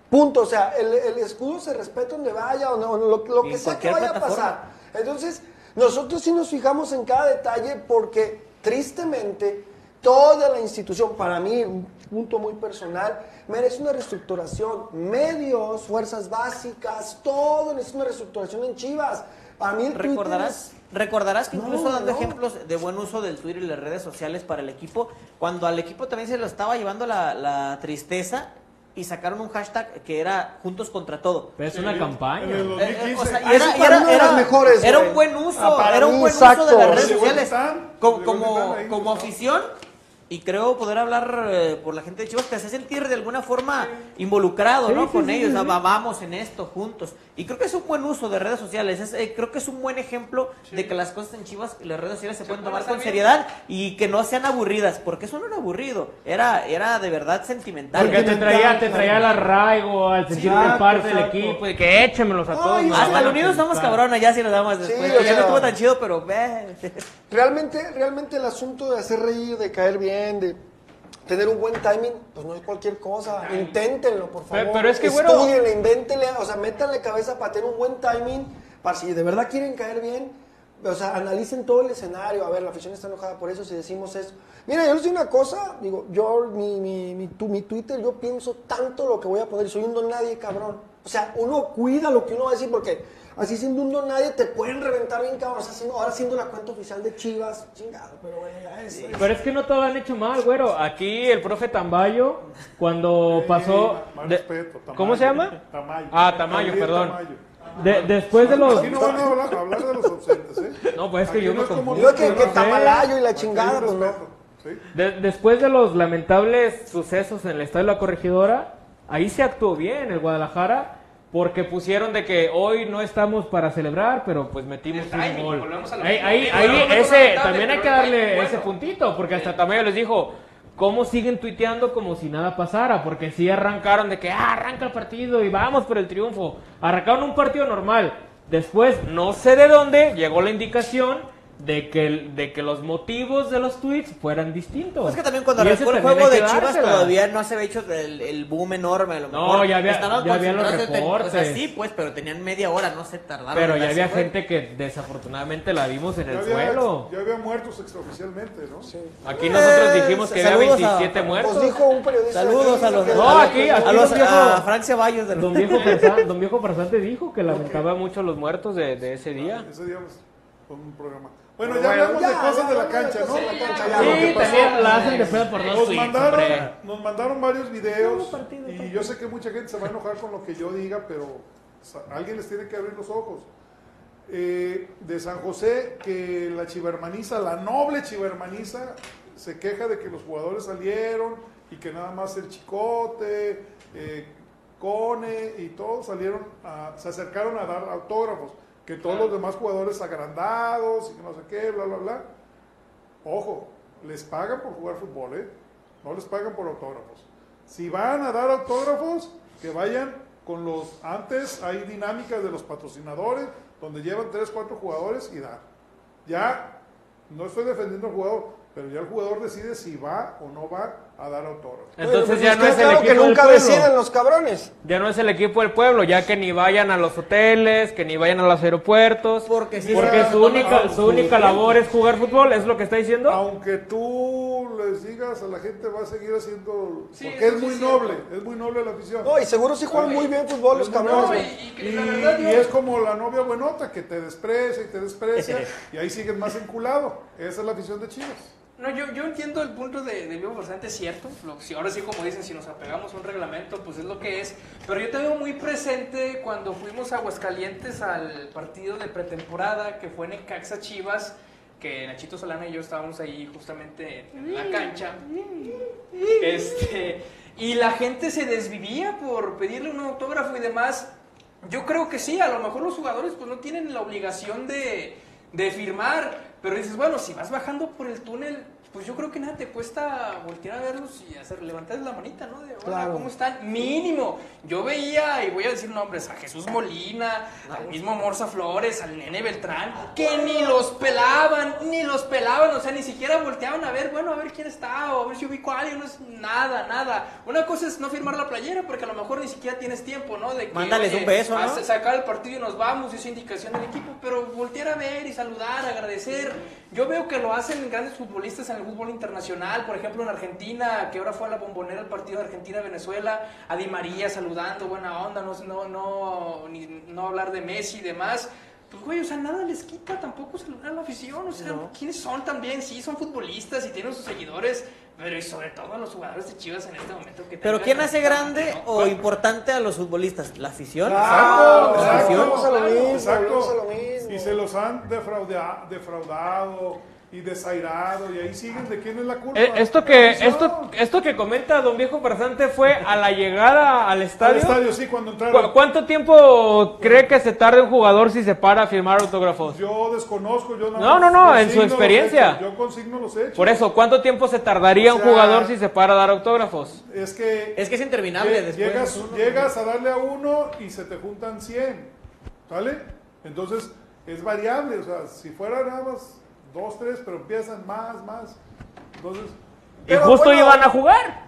Punto. O sea, el, el escudo se respeta donde vaya o, no, lo, que sea que vaya a pasar. Entonces, nosotros sí nos fijamos en cada detalle porque, tristemente, toda la institución, para mí, un punto muy personal, merece una reestructuración. Medios, fuerzas básicas, todo necesita una reestructuración en Chivas. Para mí el Twitter Recordarás, es- recordarás que No, incluso dando no. ejemplos de buen uso del Twitter y las redes sociales para el equipo, cuando al equipo también se lo estaba llevando la, la tristeza y sacaron un hashtag que era Juntos contra todo. Pero es una campaña. Eh, eh, 2015. o sea, y era, era- mejores, era un buen uso, Ah, era un buen uso de las redes sociales. Como, como están. afición, y creo poder hablar eh, por la gente de Chivas, te hace sentir de alguna forma involucrado, ¿no? sí, Con sí, ellos, sí, sí. va- vamos en esto juntos. Y creo que es un buen uso de redes sociales, es, eh, creo que es un buen ejemplo de que las cosas en Chivas y las redes sociales se, pueden tomar con seriedad y que no sean aburridas, porque eso no era aburrido, era, era de verdad sentimental. Porque te traía, te traía el arraigo, al sentirte parte del equipo, de que échemelos a Ay, todos. hasta Hasta van el unido estamos cabrones, ya si nos damos después. Sí, ya o no sea- estuvo tan chido, pero ve. Realmente, realmente el asunto de hacer reír, de caer bien, de tener un buen timing, pues no es cualquier cosa. Inténtenlo, por favor. Pero- pero es que, Estudienle, invéntenle, o sea, métanle cabeza para tener un buen timing, para si de verdad quieren caer bien, o sea, analicen todo el escenario. A ver, la afición está enojada por eso, si decimos eso. Mira, yo les digo una cosa, digo, yo, mi, mi, mi, tu- mi Twitter, yo pienso tanto lo que voy a poder, soy un don nadie, cabrón. O sea, uno cuida lo que uno va a decir, porque así siendo un don nadie te pueden reventar bien, cabrón. O sea, siendo- ahora siendo la cuenta oficial de Chivas, chingado, pero bueno, ya es. es- Pero es que no todo lo han hecho mal, güero. Aquí el profe Tambayo, cuando pasó... De- respeto, Tamayo. ¿Cómo se llama? Tamayo. Ah, Tamayo, perdón. Tamayo. De- después de los... Aquí no van a hablar, a hablar de los ausentes, ¿eh? No, pues es que Aquí yo no me confundo. Yo que, que no tamalayo y la chingada, pues no. De- después de los lamentables sucesos en el estadio de la Corregidora, ahí se actuó bien el Guadalajara porque pusieron de que hoy no estamos para celebrar, pero pues metimos timing, un gol. Ahí, ahí, ahí ese, también hay que darle ese puntito, porque hasta Tamayo les dijo, ¿cómo siguen tuiteando como si nada pasara? Porque sí arrancaron de que, ah, arranca el partido y vamos por el triunfo. Arrancaron un partido normal. Después, no sé de dónde, llegó la indicación de que, el- de que los motivos de los tweets fueran distintos. Es que también cuando arrancó el juego de Chivas dársela. todavía no se había hecho el, el boom enorme. A lo No, mejor ya había- estaban ya había los concentrados en- O sea, reportes. sí, pues, pero tenían media hora, no se tardaron. Pero ya había gente que desafortunadamente la vimos en Ya el había, suelo. ya había muertos extraoficialmente, ¿no? Sí. Aquí nosotros Eh, dijimos que había saludos a- 27 muertos. Nos dijo un periodista. Saludos a los No, aquí, aquí a los viejo- a Frank Ceballos de los Don viejo, don viejo Farsante dijo que lamentaba mucho los muertos de, de ese día. Ese día pues, fue un programa. Bueno, ya hablamos ya, de cosas ya de la cancha, ¿no? cosas La de la cancha, Sí, pasó. también la hacen de pedo por dos Nos tweets, mandaron, hombre. nos mandaron varios videos y yo sé que mucha gente se va a enojar con lo que yo diga, pero alguien les tiene que abrir los ojos. Eh, de San José, que la chivermaniza, la noble chivermaniza, se queja de que los jugadores salieron y que nada más el Chicote, eh, Cone y todos salieron, a- se acercaron a dar autógrafos, que todos los demás jugadores agrandados y que no sé qué, bla, bla, bla. Ojo, les pagan por jugar fútbol, ¿eh? No les pagan por autógrafos. Si van a dar autógrafos, que vayan con los... Antes hay dinámicas de los patrocinadores, donde llevan 3, 4 jugadores y dan. Ya, no estoy defendiendo al jugador, pero ya el jugador decide si va o no va a dar autógrafos. Entonces Pues ya no es el claro equipo que del nunca pueblo. deciden los cabrones. Ya no es el equipo del pueblo, ya que ni vayan a los hoteles, que ni vayan a los aeropuertos. Porque sí, Porque Mira, su única, su única labor es jugar fútbol, ¿es lo que está diciendo? Aunque tú les digas a la gente, va a seguir haciendo... Sí, porque es muy es noble, cierto. es muy noble la afición. No, y seguro sí juegan muy bien fútbol los Es cabrones. y- Y, y la verdad, yo- y es como la novia buenota que te desprecia y te desprecia y ahí sigues más enculado. Esa es la afición de Chivas. No, yo, yo entiendo el punto de, de Vivo Farsante, es cierto. Si ahora sí, como dicen, si nos apegamos a un reglamento, pues es lo que es. Pero yo tengo muy presente cuando fuimos a Aguascalientes al partido de pretemporada que fue Necaxa Chivas, que Nachito Solana y yo estábamos ahí justamente en la cancha. Este, y la gente se desvivía por pedirle un autógrafo y demás. Yo creo que sí, a lo mejor los jugadores pues no tienen la obligación de, de firmar, pero dices, bueno, si vas bajando por el túnel, pues yo creo que nada te cuesta voltear a verlos y hacer levantar la manita, ¿no? De, hola, Claro. ¿cómo están? Mínimo. Yo veía, y voy a decir nombres, a Jesús Molina, al mismo Morza Flores, al Nene Beltrán, que ni los pelaban, ni los pelaban, o sea, ni siquiera volteaban a ver, bueno, a ver quién está, o a ver si ubico a alguien, no es nada, nada. Una cosa es no firmar la playera, porque a lo mejor ni siquiera tienes tiempo, ¿no? De que, Mándales un beso, ¿no? sacar el partido y nos vamos, esa indicación del equipo, pero voltear a ver y saludar, agradecer. Yo veo que lo hacen grandes futbolistas en el fútbol internacional, por ejemplo en Argentina, que ahora fue a la bombonera el partido de Argentina-Venezuela, a Di María saludando, buena onda, no, no, no, ni- no hablar de Messi y demás. Pues güey, o sea, nada les quita tampoco saludar a la afición, o sea, ¿quiénes son también? Sí, son futbolistas y tienen sus seguidores, pero y sobre todo a los jugadores de Chivas en este momento que Pero ¿quién hace grande ¿no? o importante a los futbolistas? ¿La afición? Claro, Exacto, ¿La afición? volvemos Y se los han defraudado y desairado y ahí siguen de quién es la culpa. Eh, esto que esto esto que comenta don viejo farsante fue a la llegada al Al estadio. estadio, sí, cuando ¿Cu- entraron. ¿Cuánto tiempo cree que se tarda un jugador si se para a firmar autógrafos? Yo desconozco, yo No, más no, no, en su experiencia. Yo consigno los hechos. Por eso, ¿cuánto tiempo se tardaría O un jugador si se para a dar autógrafos? Es que Es que es interminable después. llegas, uno- llegas a darle a uno y se te juntan 100, ¿sale? Entonces es variable, o sea, si fuera nada más dos, tres, pero empiezan más, más. Entonces, Y justo bueno, iban a jugar.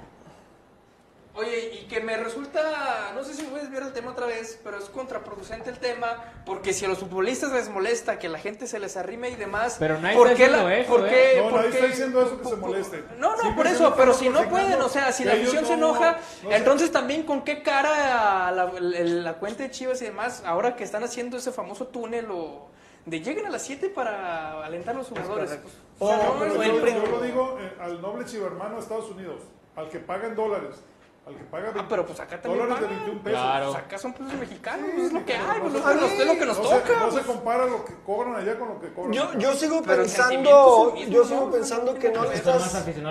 Oye, y que me resulta, no sé si voy a desviar el tema otra vez, pero es contraproducente el tema, porque si a los futbolistas les molesta que la gente se les arrime y demás, Pero nadie ¿por está qué diciendo la- eso, por ¿eh? qué- No, por nadie qué- está diciendo eso que se moleste. No, no, por eso, pero si no pueden, o sea, si la afición se no- enoja, no entonces también con qué cara la, la- la cuenta de Chivas y demás, ahora que están haciendo ese famoso túnel o de lleguen a las 7 para alentar a los jugadores. No, O sea, no, yo lo digo eh, al noble chivermano de Estados Unidos, al que paga en dólares, al que paga Ah, pero pues acá también dólares de pagan. 21 pesos. Claro. Pues acá son pesos mexicanos, Sí, es lo que hay, no pues, que nos- es lo que nos no toca. Se, no pues. se compara lo que cobran allá con lo que cobran Yo, yo sigo Pero pensando, yo ¿no? sigo pensando que no le estás, de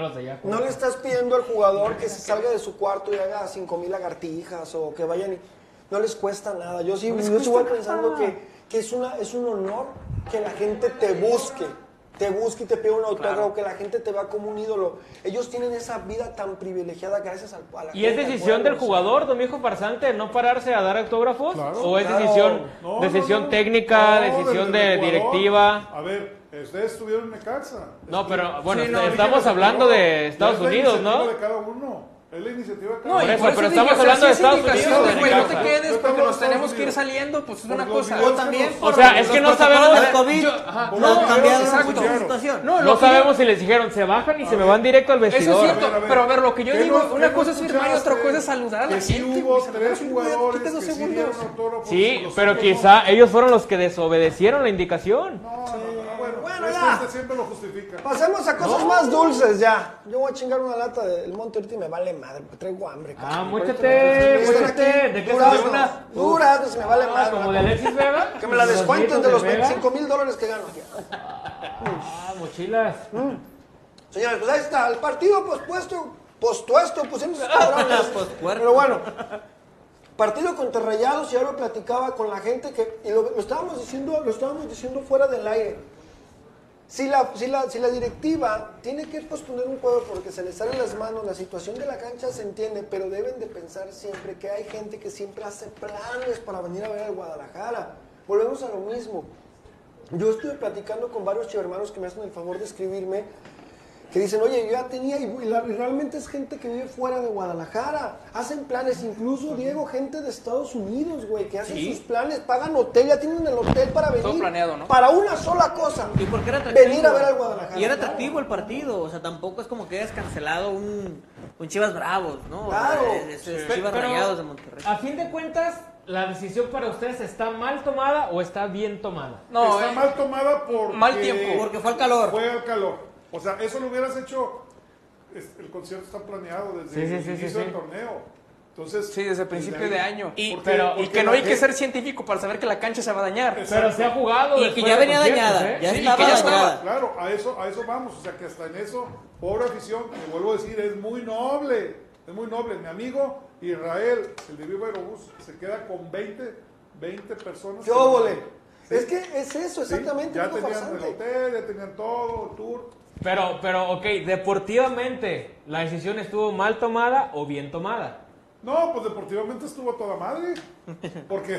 no le estás pidiendo al jugador que se salga de su cuarto y haga cinco mil lagartijas o que vayan y... no les cuesta nada. Yo sí, No les yo cuesta pensando nada. que, que es, una, es un honor que la gente te busque, te busque y te pida un autógrafo, Claro. que la gente te vea como un ídolo. Ellos tienen esa vida tan privilegiada gracias al, a la ¿Y es gente, decisión del jugador, Domingo Farsante, no pararse a dar autógrafos? Claro. ¿O es Claro. decisión, No, decisión no, no. técnica, No, decisión de jugador. directiva? A ver, ustedes estuvieron en Necaxa. No, pero bueno, Sí, no, estamos hablando de Estados Unidos, ¿no? de cada uno. Es la iniciativa de cada No, Por eso, pero estamos hablando de es Estados indicación, Unidos, de güey, no te quedes porque nos tenemos que ir saliendo, pues es una cosa. Yo también. O sea, es que no sabemos- del COVID. Yo- ajá, Por no, videos cambiaron la situación. No, No que yo- sabemos si les dijeron, se bajan y se me van directo al Eso es vestidor. cierto, A ver, a ver. pero a ver, lo que yo ¿Qué digo, no- una cosa no es firmar y otra cosa es saludar a la Que sí gente. hubo pues, tres jugadores que sí pero quizá ellos fueron los que desobedecieron la indicación. No, no, no, no, bueno, este, ya. este siempre lo justifica. Pasemos a cosas más dulces ya. Yo voy a chingar una lata del monte ahorita y me vale madre, porque traigo hambre. Ah, cabrón. múchate, Están múchate. aquí, ¿De qué de una? Duraznos, me vale Ah, madre. como de Alexis Vega. Que me la descuenten de los Vega. 25 mil dólares que gano. Ah, mochilas. Señores, pues ahí está, el partido pospuesto, pospuesto, pusimos. Pero bueno, partido contra Rayados, y ahora lo platicaba con la gente que, y lo, lo estábamos diciendo, lo estábamos diciendo fuera del aire. Si la, si, la, si la directiva tiene que posponer un juego porque se les sale las manos, la situación de la cancha se entiende, pero deben de pensar siempre que hay gente que siempre hace planes para venir a ver al Guadalajara. Volvemos a lo mismo. Yo estuve platicando con varios chivermanos que me hacen el favor de escribirme, que dicen, oye, yo ya tenía, y y la- y realmente es gente que vive fuera de Guadalajara. Hacen planes, incluso, Diego, gente de Estados Unidos, güey, que hacen sus planes, pagan hotel, ya tienen el hotel para venir. planeado, ¿no? Para una sola cosa. Y porque era atractivo. Venir a ver al Guadalajara. Y era atractivo el partido, o sea, tampoco es como que hayas cancelado un, un Chivas Bravos, ¿no? Claro. es- Chivas pero- Rayados de Monterrey. A fin de cuentas, ¿la decisión para ustedes está mal tomada o está bien tomada? No, Está eh, mal tomada porque... Mal tiempo. Porque fue al calor. Fue al calor. O sea, eso lo hubieras hecho... El concierto está planeado desde Sí, sí, el sí, inicio sí, del sí. torneo. Entonces, Sí, desde el principio ahí- de año. Y- porque- pero- Y porque que no hay que ser científico para saber que la cancha se va a dañar. Pero se ha jugado. Y que ya venía dañada, ¿eh? ya Sí, estaba que ya estaba. Claro, a eso, a eso vamos. O sea, que hasta en eso, pobre afición, que vuelvo a decir, es muy noble. Es muy noble. Mi amigo Israel, el de Viva Aerobús, se queda con 20, 20 personas. ¿Qué óvole? Sí. Es que es eso, Sí, exactamente. ya tenían el hotel, ya tenían todo, el tour. Pero, pero, ok, deportivamente, ¿la decisión estuvo mal tomada o bien tomada? No, pues deportivamente estuvo a toda madre. Porque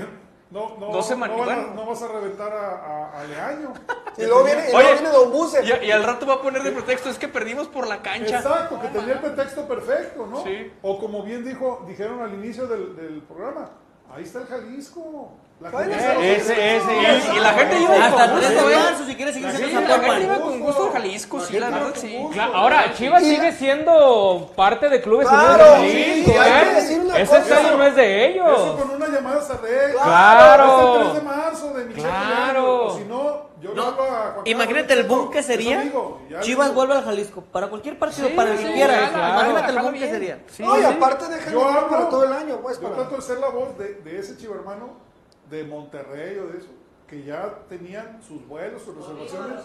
no, no, Dos no, semanas, van a- bueno. no vas a reventar a, a, a Leaño. Y luego viene, y luego Oye, viene Don Buse. Y, y al rato va a poner de pretexto, es que perdimos por la cancha. Exacto, que tenía el pretexto perfecto, ¿no? Sí. O como bien dijo, dijeron al inicio del, del programa, ahí está el Jalisco. Ese, ese, Y, ese. y la gente iba Hasta con tres marzo, si quieres seguir siendo gente la gente iba con gusto a Jalisco, sí, la verdad, sí. Claro, ahora, Chivas sigue siendo parte de Clubes Claro, Unidos de Jalisco, sí, hay ¿eh? que decir una Ese estadio no es de Eso ellos. con una llamada se arregla. Claro. Es el 3 de marzo de Michelle Claro. Si no, yo No, a Imagínate el boom que sería. amigo, Chivas vuelve al Jalisco. Para cualquier partido, Sí, para el que sí, quiera. jala, Imagínate el boom jala que bien. sería. Sí, no, y aparte dejan Yo hablo, para todo el año, pues. Yo para- trato de ser la voz de, de ese chivo hermano de Monterrey o de eso, que ya tenían sus vuelos, sus reservaciones.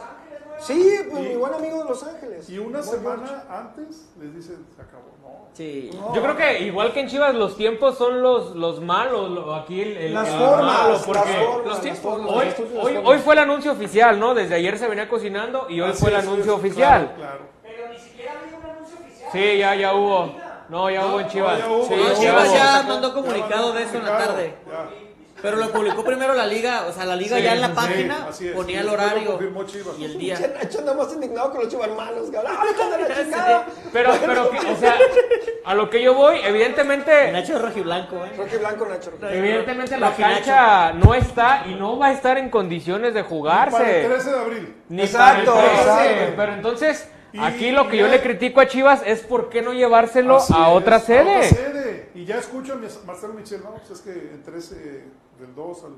Sí, pues Y- mi buen amigo de Los Ángeles. Y una semana antes les dicen, se acabó. No. Sí. Yo creo que igual que en Chivas los tiempos son los, los malos, lo- aquí el, el- Las el formas, malo, las porque formas, los las tiempos, formas, hoy, las formas, las hoy, fue el anuncio oficial, ¿no? Desde ayer se venía cocinando y hoy Así fue el es, anuncio oficial. Claro, Sí, ya, ya hubo. No, ya hubo en Chivas. ya hubo, Sí, No. Chivas hubo. ya mandó comunicado de eso en la tarde. ya. Pero lo publicó primero la liga, o sea, la liga Sí, ya en la sí, página es. ponía el horario y el día. Nacho anda más indignado con los chivarmanos, cabrón. ¡Ah! Pero, pero, o sea, a lo que yo voy, evidentemente, Nacho es rojiblanco, ¿eh? Rocky Blanco, Nacho. evidentemente la Rojinacho. cancha no está y no va a estar en condiciones de Para el jugarse. 13 de abril. Ni Exacto, para el 13. exacto. Pero entonces, aquí lo que yo le critico a Chivas es por qué no llevárselo Así a es, otra A sede. otra sede. Y ya escucho a Marcelo Michel, no, pues es que en 13 del 2 al,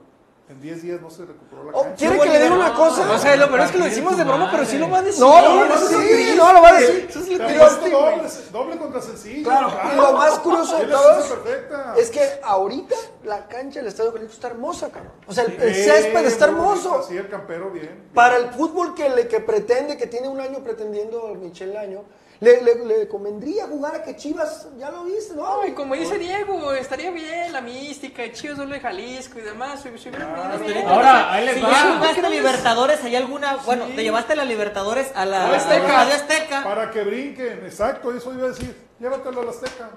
en 10 días no se recuperó la Oh, cancha. ¿Quiere que le diga una cosa? O sea, lo peor es que lo decimos de broma, pero sí lo va a decir. No, va a decir, no, lo va a decir. Eso es lo triste, güey. doble, doble contra sencillo. Claro, y lo más curioso de Tiene todo excusa perfecta. es que ahorita la cancha del Estadio Jalisco está hermosa, cabrón. O sea, el, el césped está hermoso. Así el campero bien. Para el fútbol que, le, que pretende, que tiene un año pretendiendo Michel Año, le, le- le convendría jugar a que Chivas, ya lo viste, ¿no? Y como dice Diego, estaría bien la mística Chivas solo de Jalisco y demás. se hubiera Ah, bien. Ahora, ahí les Si va. ya jugaste Libertadores, ¿hay alguna? Bueno, te llevaste la Libertadores a la A la Azteca. a la Azteca. Para que brinquen, exacto, eso iba a decir. Llévatelo a la Azteca.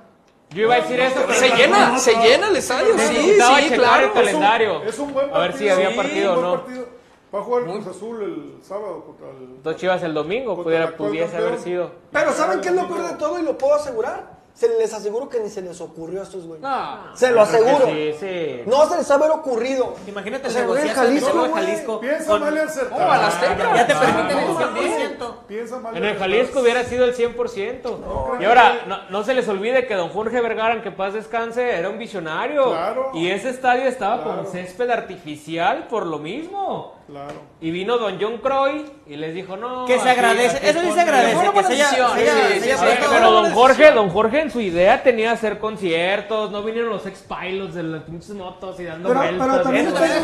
Yo iba a decir eso, pero Se llena, se llena el estadio, sí, sí, claro. el calendario. Es un buen A ver si había sí, partido un o buen no. partido. Va a jugar el Cruz Azul el sábado contra el. Dos Chivas el domingo, el pudiera, pudiese campeón. haber sido. Pero ¿saben qué es lo peor de todo? Y lo puedo asegurar. Se les aseguro que ni se les ocurrió a estos güeyes. No. Se lo aseguro. Sí, sí. No se les ha haber ocurrido. Imagínate O el sea, de Jalisco, güey. Jalisco. Piensa con- mal y acertar. Oh, a la Azteca. Ya te permiten el No, 100%. Piensa mal En el. Jalisco hubiera sido el 100%. y ahora, no, no se les olvide que don Jorge Vergara, en que paz descanse, era un visionario. Claro. Y ese estadio estaba Claro. con césped artificial por lo mismo. Claro. Y vino don John Croy y les dijo, no. Que se agradece, aquí eso sí se agradece, que se haya, haya- Pero don Jorge, don Jorge en su idea tenía hacer conciertos, no vinieron los ex pilots de las pinches motos y dando Pero- vueltas. pero también Eso ustedes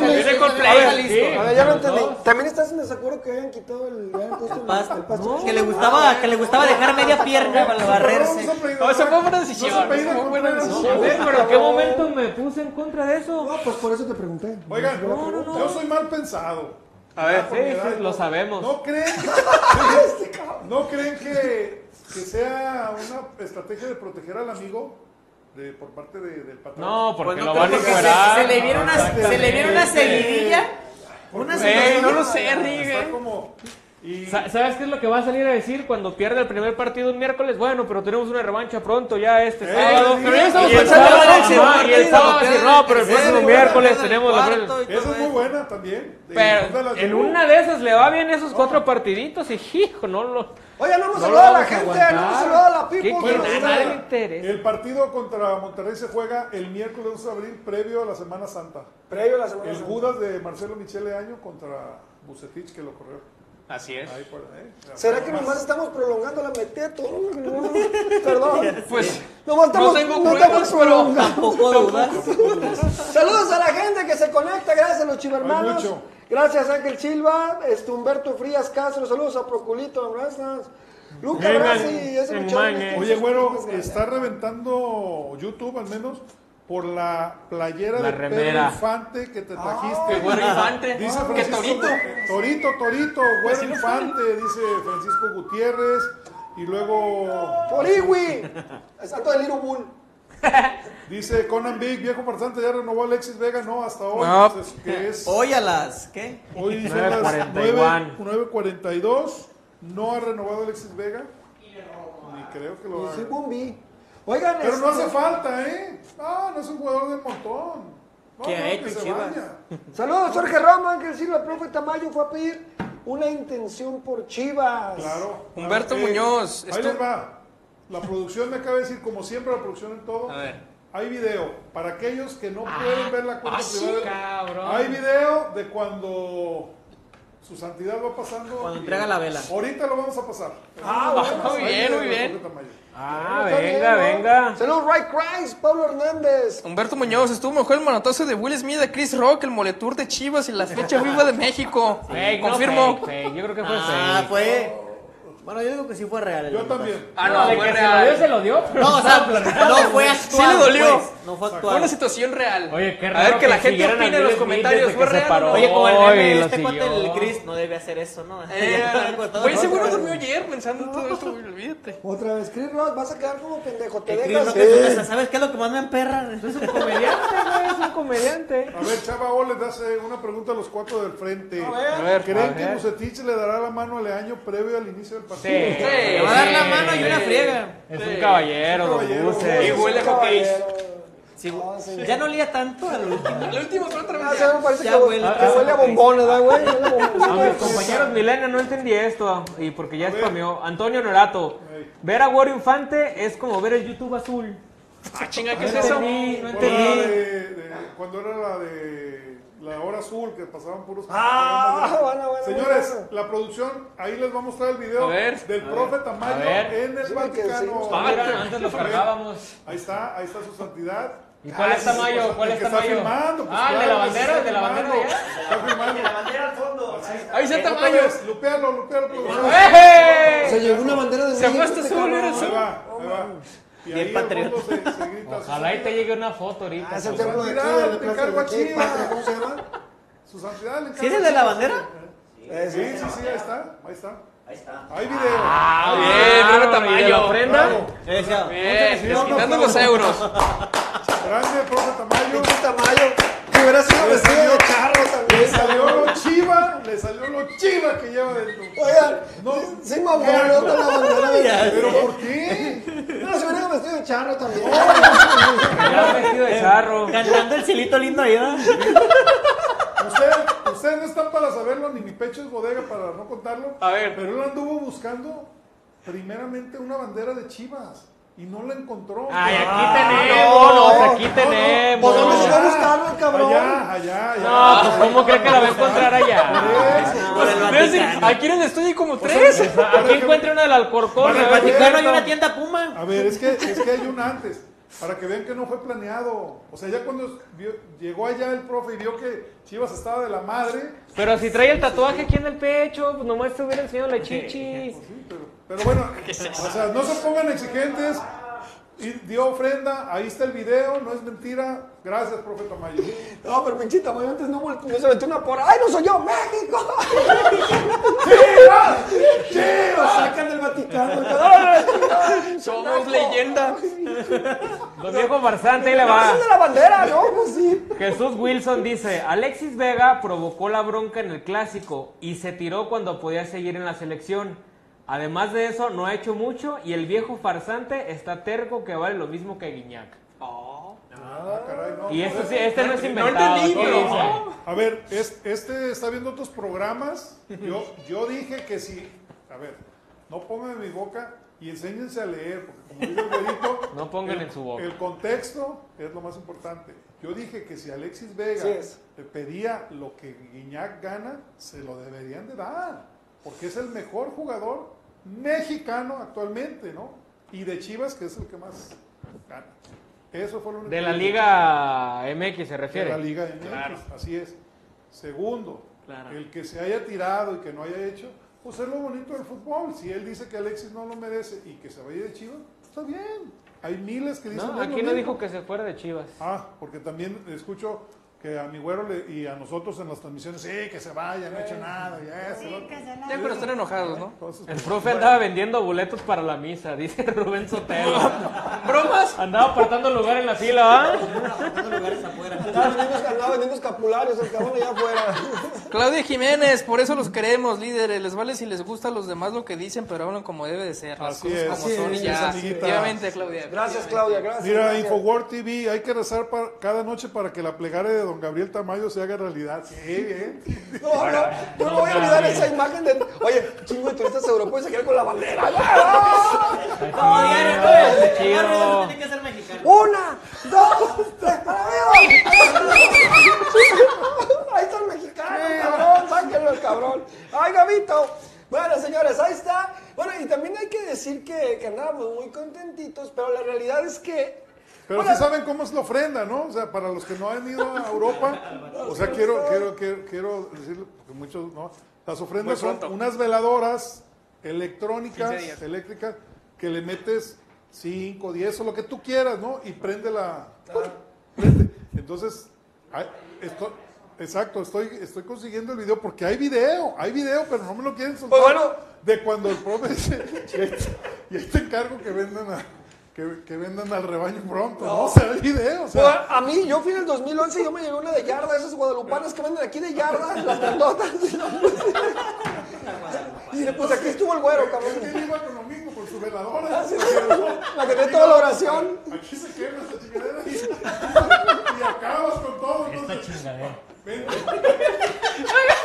también estás en desacuerdo que hayan quitado el. Pasto. el pasto. No, que le gustaba, que le gustaba dejar media pierna para barrerse. No, esa fue buena decisión, pero ¿en qué momento me puse en contra de eso? No, pues por eso te pregunté. Oigan, No, no, no. yo soy mal pensado. A ver. Sí, sí, y lo sabemos. ¿No creen, ¿no creen que, que sea una estrategia de proteger al amigo de, por parte de- del patrón? No, porque Pues lo no van a porque encuerar. se, se le viene una, se le viene una seguidilla. Una Eh, seguidilla. no lo sé, Está Rigue. Y, Sa- ¿Sabes qué es lo que va a salir a decir cuando pierda el primer partido un miércoles? Bueno, pero tenemos una revancha pronto, ya este Eh, sábado. pero ya estamos Y el pensando sábado- en el y el sábado no, pero el próximo miércoles el tenemos la esa es muy buena también. Pero en una de esas le va bien esos cuatro partiditos y hijo, no lo. Oye, no hemos No saludado a la gente, no aguantar. hemos saludado a la ¿Qué people. quieren? pero A está- nadie le interesa. El partido contra Monterrey se juega el miércoles 2 de abril, previo a la Semana Santa. Previo a la semana El Santa. Judas de Marcelo Michele Año contra Bucetich, que lo corrió. Así es. Ahí por ahí. ¿Será que nomás estamos prolongando la meteto? Perdón. Pues, Nomás estamos, no tengo no pruebas, estamos pero- prolongando. Tampoco dudas. Saludos a la gente que se conecta, gracias a los chivermanos. Gracias Ángel Silva, este Humberto Frías Castro, saludos a Proculito. Luca Brasi, ese muchacho. mañe. Oye, güero, está reventando YouTube al menos por la playera La de. Pedro Infante que te trajiste. Que güero infante. Dice Francisco, torito. Torito, Torito, güero infante, dice Francisco Gutiérrez. Y luego Poriwi, exacto de Little Bull. dice Conan Big, viejo farsante, ya renovó Alexis Vega, no, hasta hoy. No. Entonces, que es, Hoy a las, ¿qué? hoy son las 9:41. 9 9.42, no ha renovado Alexis Vega. Ni creo que lo haga. Sí. Oigan, Pero no este, hace falta, ¿eh? Ah, no es un jugador del montón. No, ¿Qué no, ha que hecho se vaya. Saludos Jorge Roma, Ángel Silva, el profe Tamayo fue a pedir una intención por Chivas. Claro. Humberto Eh, Muñoz, Ahí esto- les va. La producción me acaba de decir, como siempre, la producción en todo. A ver. Hay video. Para aquellos que no pueden ver la cuenta ah, sí, privada. cabrón. Hay video de cuando su santidad va pasando. Cuando entrega la vela. Ahorita lo vamos a pasar. Ah, bueno. Muy bien, muy bien. Ah, venga, bien, ¿no? venga. Saludos, Ray Christ, Pablo Hernández. Humberto Muñoz estuvo mejor el manotazo de Will Smith a Chris Rock, el moletour de Chivas y la fecha viva de México. Confirmo. fake, fake. Yo creo que fue Ah, fake. fue. Bueno, yo digo que sí fue real. el Yo también. Ah, No, no, de fue que se lo dio, real. se lo dio. pero No, o sea, no fue actuado. Sí le dolió. pues, no fue Fue actuado. una situación real. Oye, qué A raro ver que la gente siguieran opine a en los Smith comentarios. desde ¿Fue que se real o paró. no? Oye, como el Oye, meme, lo este cuate siguió. del Chris no debe hacer eso, ¿no? Eh, Güey, seguro durmió ayer pensando en todo esto, güey, olvídate. Otra vez, Chris Ross, vas a quedar como pendejo. Te El Chris dejas. Rock en su casa, ¿Sabes qué es lo que más me emperra? Es un comediante, güey, es un comediante. A ver, Chava O les hace una pregunta a los cuatro del frente. A ver. ¿Creen a que. Bucetich le dará la mano a Leaño previo al inicio del partido? Sí. Le va a dar la mano y una friega. Es un caballero, don. Buce. Y huele a hockey. Sí, Ah, sí. ya no olía tanto al último. El último fue otra Ah, vez. sí, me parece Ya que, huele, que ya huele a bombones, ¿verdad, güey? A mis compañeros milenios no entendí esto y porque ya ver. spameó. Antonio Norato. Ver a Güero Infante es como ver el YouTube azul. Ah, chinga, ¿qué No es eso? entendí, no entendí. de, de- cuando era la de la hora azul, que pasaban puros. Ah, de- bueno, bueno, Señores, bueno. la producción, ahí les va a mostrar el video ver. del profe Tamayo ver. en el Vaticano. Ah, mira, antes lo cargábamos. Ahí está, ahí está su santidad. ¿Y cuál es tamaño? ¿Cuál El es que está tamaño? filmando, pues, ah, el de la bandera, el de la bandera. Está filmando. La bandera al fondo. Ahí está vez, Lupealo, lupealo, producción. ¡Eh! Se llegó una bandera de Se hasta este azul, cabrón. era Ahí azul. va, ahí va. Y Bien patriota. se, se grita. Ojalá y te llegue una foto ahorita. Ah, es el cabrón. templo de Chivas, te encargo a Chivas. ¿Cómo se llama? Su santidad le ¿Sí es el de la bandera? Eh, Sí, sí, sí, ahí está, ahí está. Ahí está. Hay video. Ah, bien, ¿y de tamaño. la ofrenda? Eh, decía, Bien, desquitando los euros. Grande, profe Tamayo. Tamayo. Hubiera sido Le vestido charro Le salió lo chiva, le salió lo chiva que lleva dentro. Oigan, No. sí mamó, ¿no? Con la bandera de ¿Pero por qué? No, se hubiera vestido de charro también. Ya vestido de charro. Cantando el cilito lindo ahí. Ustedes, ustedes no están para saberlo, ni mi pecho es bodega para no contarlo. A ver. Pero él anduvo buscando primeramente una bandera de chivas y no la encontró. Ay, aquí no, tenemos, aquí no, no. tenemos. ¿Por dónde se va a buscarlo, cabrón? Allá, allá, allá. No, pues ¿cómo cree que la va a encontrar allá? Por el ¿Ves? Vaticano. Aquí en el estudio hay como tres. Aquí encuentra una del Alcorcón. Por el Vaticano hay una tienda Puma. A ver, es que, es que hay una antes, para que vean que no fue planeado. O sea, ya cuando vio- llegó allá el profe y vio que Chivas estaba de la madre, Pero si trae el tatuaje aquí en el pecho, pues nomás te hubiera enseñado la chichi. sí, pero, pero bueno, o sea, no se pongan exigentes. Y dio ofrenda, ahí está el video, no es mentira. Gracias, profe Tamayo. No, pero pinche Tamayo antes no, no se metió una porra. ¡Ay, no soy yo! ¡México! ¡Chivas! ¡Chivas! Sacan del Vaticano. Somos leyenda. Don viejo farsante, ahí le va. de la bandera, ¿no? Pues sí. Jesús Wilson dice, Alexis Vega provocó la bronca en el clásico y se tiró cuando podía seguir en la selección. Además de eso, no ha hecho mucho y el viejo farsante está terco que vale lo mismo que Guiñac. Ah, caray, no. Y esto sí, este no es No inventado. entendí, pero- dice. A ver, es- este está viendo otros programas. Yo, yo dije que si. A ver, no pongan en mi boca y enséñense a leer, porque como dice el güerito, No pongan el- en su boca. El contexto es lo más importante. Yo dije que si Alexis Vega Sí le pedía lo que Guiñac gana, se lo deberían de dar. Porque es el mejor jugador mexicano actualmente, ¿no? Y de Chivas, que es el que más gana. Eso fue lo único De la. Liga MX se De refiere. la Liga MX, así es. Segundo, el que se haya tirado y que no haya hecho, pues es lo bonito del fútbol. Si él dice que Alexis no lo merece y que se vaya de Chivas, está bien. Hay miles que dicen No, "Es lo aquí no mismo". dijo que se fuera de Chivas. Ah, porque también escucho que a mi güero le- y a nosotros en las transmisiones, sí, que se vaya, no ha hecho nada, ya otro". Ya, pero están enojados, ¿no? Entonces, El pues, profe andaba vendiendo boletos para la misa, dice Rubén Sotelo. ¿Bromas? Andaba apartando lugar en la fila, vendiendo, andaba vendiendo escapularios, el cabrón allá afuera. Claudia Jiménez, por eso los queremos, líderes. Les vale si les gusta a los demás lo que dicen, pero hablan como debe de ser. Las Así cosas es, como así son y es, ya. amiguita. Efectivamente, Claudia. Gracias, Claudia, gracias. Mira, gracias. Infowar TV, hay que rezar para- cada noche para que la plegaria de don Gabriel Tamayo se haga realidad. Sí, bien. No, no, yo no voy a olvidar esa imagen de. Oye, chingo de turistas europeos se quedan con la bandera. No, ya no, tiene que ser mexicano. Una, dos, tres, para arriba. Ahí está el mexicano, cabrón, sáquenlo el cabrón. Ay, Gabito. Bueno, señores, ahí está. Bueno, y también hay que decir que, que andábamos muy contentitos, pero la realidad es que. Pero Hola. sí saben cómo es la ofrenda, ¿no? O sea, para los que no han ido a Europa, o sea, quiero, quiero, quiero, quiero decirlo, porque muchos no. Las ofrendas son unas veladoras electrónicas, 15 días. eléctricas, que le metes 5, 10 o lo que tú quieras, ¿no? Y prende la. prende. Entonces, hay- esto- exacto, estoy, estoy consiguiendo el video porque hay video, hay video, pero no me lo quieren soltar. Pues bueno. de cuando el profe dice, y ahí te- y ahí te encargo que vendan a. Que, que vendan al rebaño pronto, ¿no? O sea, hay video, o sea, Pues, a mí, yo fui en el 2011 y yo me llevé una de yarda, esas guadalupanas que venden aquí de yarda, las grandotas. Y, y pues aquí estuvo el güero, cabrón. Es que él iba con lo mismo, con su veladora. Así es, la que tiene toda la oración. Aquí se quema esta chingadera y, y acabas con todo. Esta Entonces, chingadera. vente.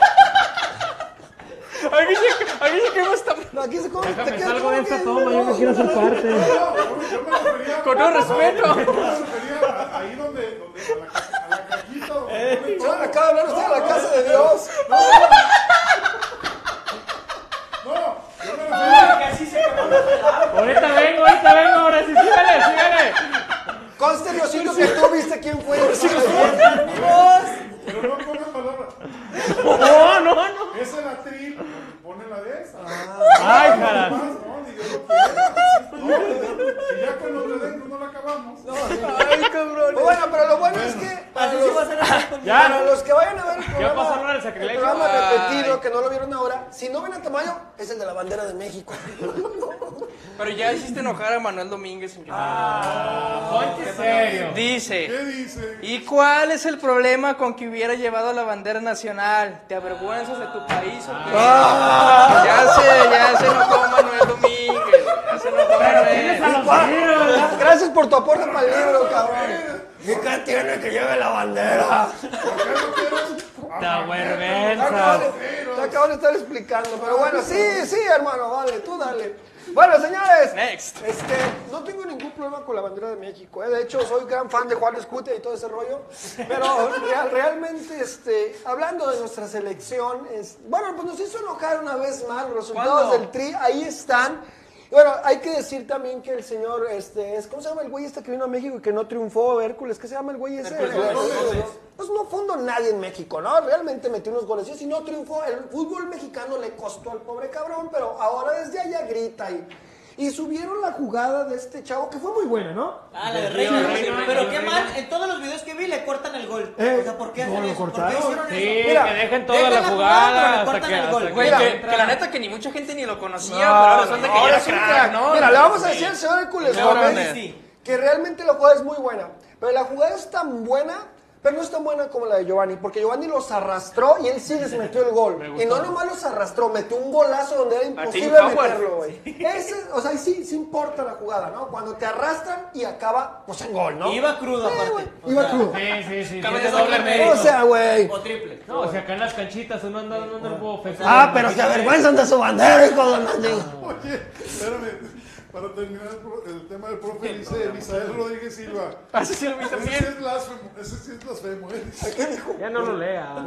Aquí se, aquí se quema esta. No, aquí se come. Déjame salgo de esta toma, yo no quiero ser parte. No, yo, yo me refería. Con todo respeto. Yo me refería a- ahí donde, donde a, la, cajita todo. Acaba de hablar usted de la casa de Dios. No, yo me. Ahorita vengo, ahorita vengo, ahora sí, sígale, sígale. conste, Diosito, que tú viste quién fue. Pero no pongan palabras. No, no, no. Esa es la tri, ponen la de esa. No, no, lo. No, y ya cuando te den, no la acabamos. Ay, cabrón. Bueno, pero lo bueno es que para Así sí los, va a ser así conmigo. Ya. para los que vayan a ver el programa, lo del el sacrilegio. programa Ay. repetido, que no lo vieron ahora, si no ven a Tamayo, es el de la bandera de México. Pero ya hiciste enojar a Manuel Domínguez. señor. Ponte serio. Dice. ¿Qué dice? ¿Y cuál es el problema con que hubiera llevado la bandera nacional? ¿Te avergüenzas de tu país o qué? Ya sé, ya se enojó Manuel Domínguez. Tienes a los libros. Gracias por tu aporte para el libro, cabrón. ¿Y qué tiene que lleve la bandera? Te vergüenza. acabo de- te acabo de estar explicando, pero bueno, sí, sí, hermano, vale, tú dale. Bueno, señores, Next. este, no tengo ningún problema con la bandera de México, ¿eh? de hecho soy gran fan de Juan Escute y todo ese rollo, pero real- realmente, este, hablando de nuestra selección, es, bueno, pues nos hizo enojar una vez más los resultados ¿Cuándo? del Tri, ahí están. Y Bueno, hay que decir también que el señor, este, es, ¿cómo se llama el güey este que vino a México y que no triunfó, Hércules? ¿Qué se llama el güey ese? Hércules Pues no fundó nadie en México, ¿no? Realmente metió unos goles. Y si no triunfó, el fútbol mexicano le costó al pobre cabrón, pero ahora desde allá grita y, y subieron la jugada de este chavo que fue muy buena, ¿no? Ah, la de Reina. Pero qué mal, en todos los videos que vi le cortan el gol. Eh, o sea, ¿por qué no, hacen lo eso? ¿Por qué cortaron. hicieron Sí, eso? Mira, que dejen toda dejen la jugada pero le hasta cortan que, el gol. hasta que Güey, Mira, que, entra. que la neta que ni mucha gente ni lo conocía, No, pero ahora que ahora ya era crack. crack, ¿no? Mira, le vamos a decir al señor Hércules Gómez que realmente la jugada es muy buena. Pero la jugada es tan buena, pero no es tan buena como la de Giovanni, porque Giovanni los arrastró y él sí les metió el gol. Y no nomás los arrastró, metió un golazo donde era imposible meterlo, güey. Ese, o sea, ahí sí, sí importa la jugada, ¿no? Cuando te arrastran y acaba, pues en gol, ¿no? Iba crudo Eh, aparte. Iba sea, crudo. Sí, sí, sí. Doble mérito. O sea, güey. O triple. No, o sea, acá en las canchitas uno anda dando el bofe. Ah, pero se avergüenzan de su bandera, hijo de. Oye, espérame. Para terminar el, pro- el tema del profe, dice Misael Rodríguez Silva. Así se lo vi Ese sí también. es blasfemo, ese sí es blasfemo. ¿eh? Ya no lo lea. ¿Por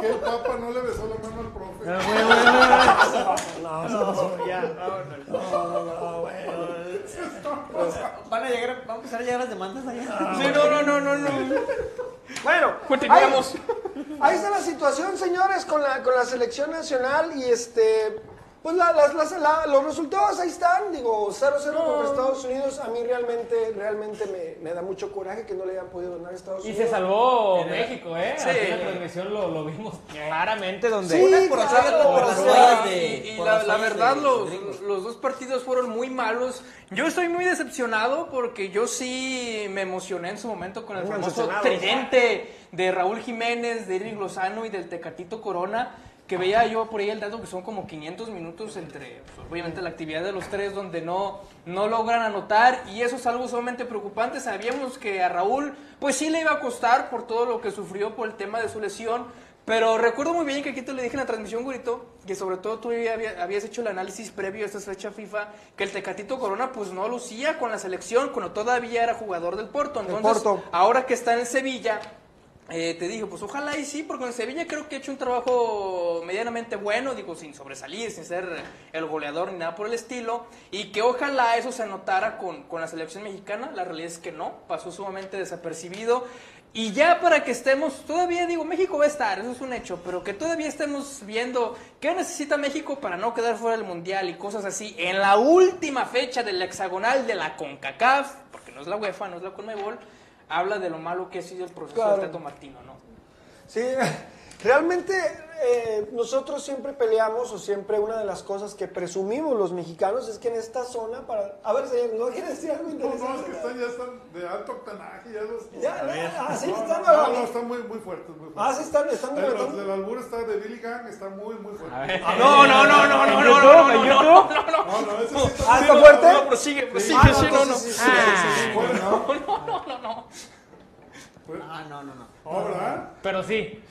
qué el Papa no le besó la mano al profe? Ah, güey, güey. No, no, no, ya. Van a llegar, vamos a empezar a llegar las demandas allá. Sí, no, no, no, no, no. Bueno, Continuamos. Ahí, ahí está la situación, señores, con la, con la selección nacional y este. Pues la- las- las- la- los resultados ahí están, digo, 0-0 contra Estados Unidos. A mí realmente, realmente me, me da mucho coraje que no le hayan podido ganar a Estados Y Unidos. se salvó México, ¿eh? Sí. Aquí en la transmisión lo, lo vimos claramente donde... Sí, Por claro. hacer- por fallas de- y, y por la, verdad, de los, los dos partidos fueron muy malos. Yo estoy muy decepcionado porque yo sí me emocioné en su momento con el Muy famoso tridente de Raúl Jiménez, de Eric Lozano y del Tecatito Corona. Que veía yo por ahí el dato que son como 500 minutos entre, pues, obviamente, la actividad de los tres donde no, no logran anotar. Y eso es algo sumamente preocupante. Sabíamos que a Raúl, pues sí le iba a costar por todo lo que sufrió por el tema de su lesión. Pero recuerdo muy bien que aquí te le dije en la transmisión, Gurito, que sobre todo tú habías hecho el análisis previo a esta fecha FIFA, que el Tecatito Corona pues no lucía con la selección cuando todavía era jugador del Porto. Entonces, Porto. ahora que está en Sevilla, eh, te dije, pues ojalá y sí, porque en Sevilla creo que ha hecho un trabajo medianamente bueno, digo, sin sobresalir, sin ser el goleador ni nada por el estilo, y que ojalá eso se notara con, con la selección mexicana, la realidad es que no, pasó sumamente desapercibido, y ya para que estemos, todavía digo, México va a estar, eso es un hecho, pero que todavía estemos viendo qué necesita México para no quedar fuera del Mundial y cosas así, en la última fecha del hexagonal de la CONCACAF, porque no es la UEFA, no es la CONMEBOL, habla de lo malo que ha sido el proceso Claro. del Tato Martino, ¿no? Sí, realmente eh, nosotros siempre peleamos o siempre una de las cosas que presumimos los mexicanos es que en esta zona para... A ver, señor, ¿no quiere decir algo No, interesante? no, es que están, ya están de alto octanaje. Ya los, Ya, ya, así no, están, no, no, ¿no? no, están muy, muy fuertes. Muy fuertes. Ah, sí están, están Eh, Los levantando. del albur está de Billy Gang, está muy, muy fuerte. No, no, no, no, no, no, no, no, no, no, no, no, no. No, no, ese sí está Ah, muy ¿está fuerte? No, prosigue, prosigue, Ah, no, sí, no, no. sí, sí, fuerte, ¿no? Ah, no, no, no. No, ¿verdad? Pero sí.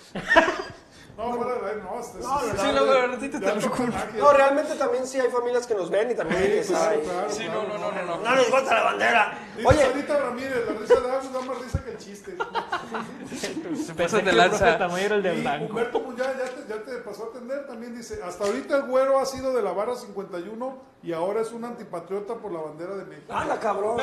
No, fuera de ahí, no. este- No, no, este- Sí, de- la verdad, sí te de alto está loco. octanaje. No, realmente también sí hay familias que nos ven y también Sí, claro, Sí, claro, no, no, no, no, no. No les gusta la bandera. Dice Oye, Sarita Ramírez, la risa de Agus da más risa que el chiste. Pasas de que el lanza. Tamayo era el de blanco. Humberto Muñoz ya te, ya te pasó a atender, también dice, hasta ahorita el güero ha sido de la barra 51 y ahora es un antipatriota por la bandera de México. ¡Hala, cabrón!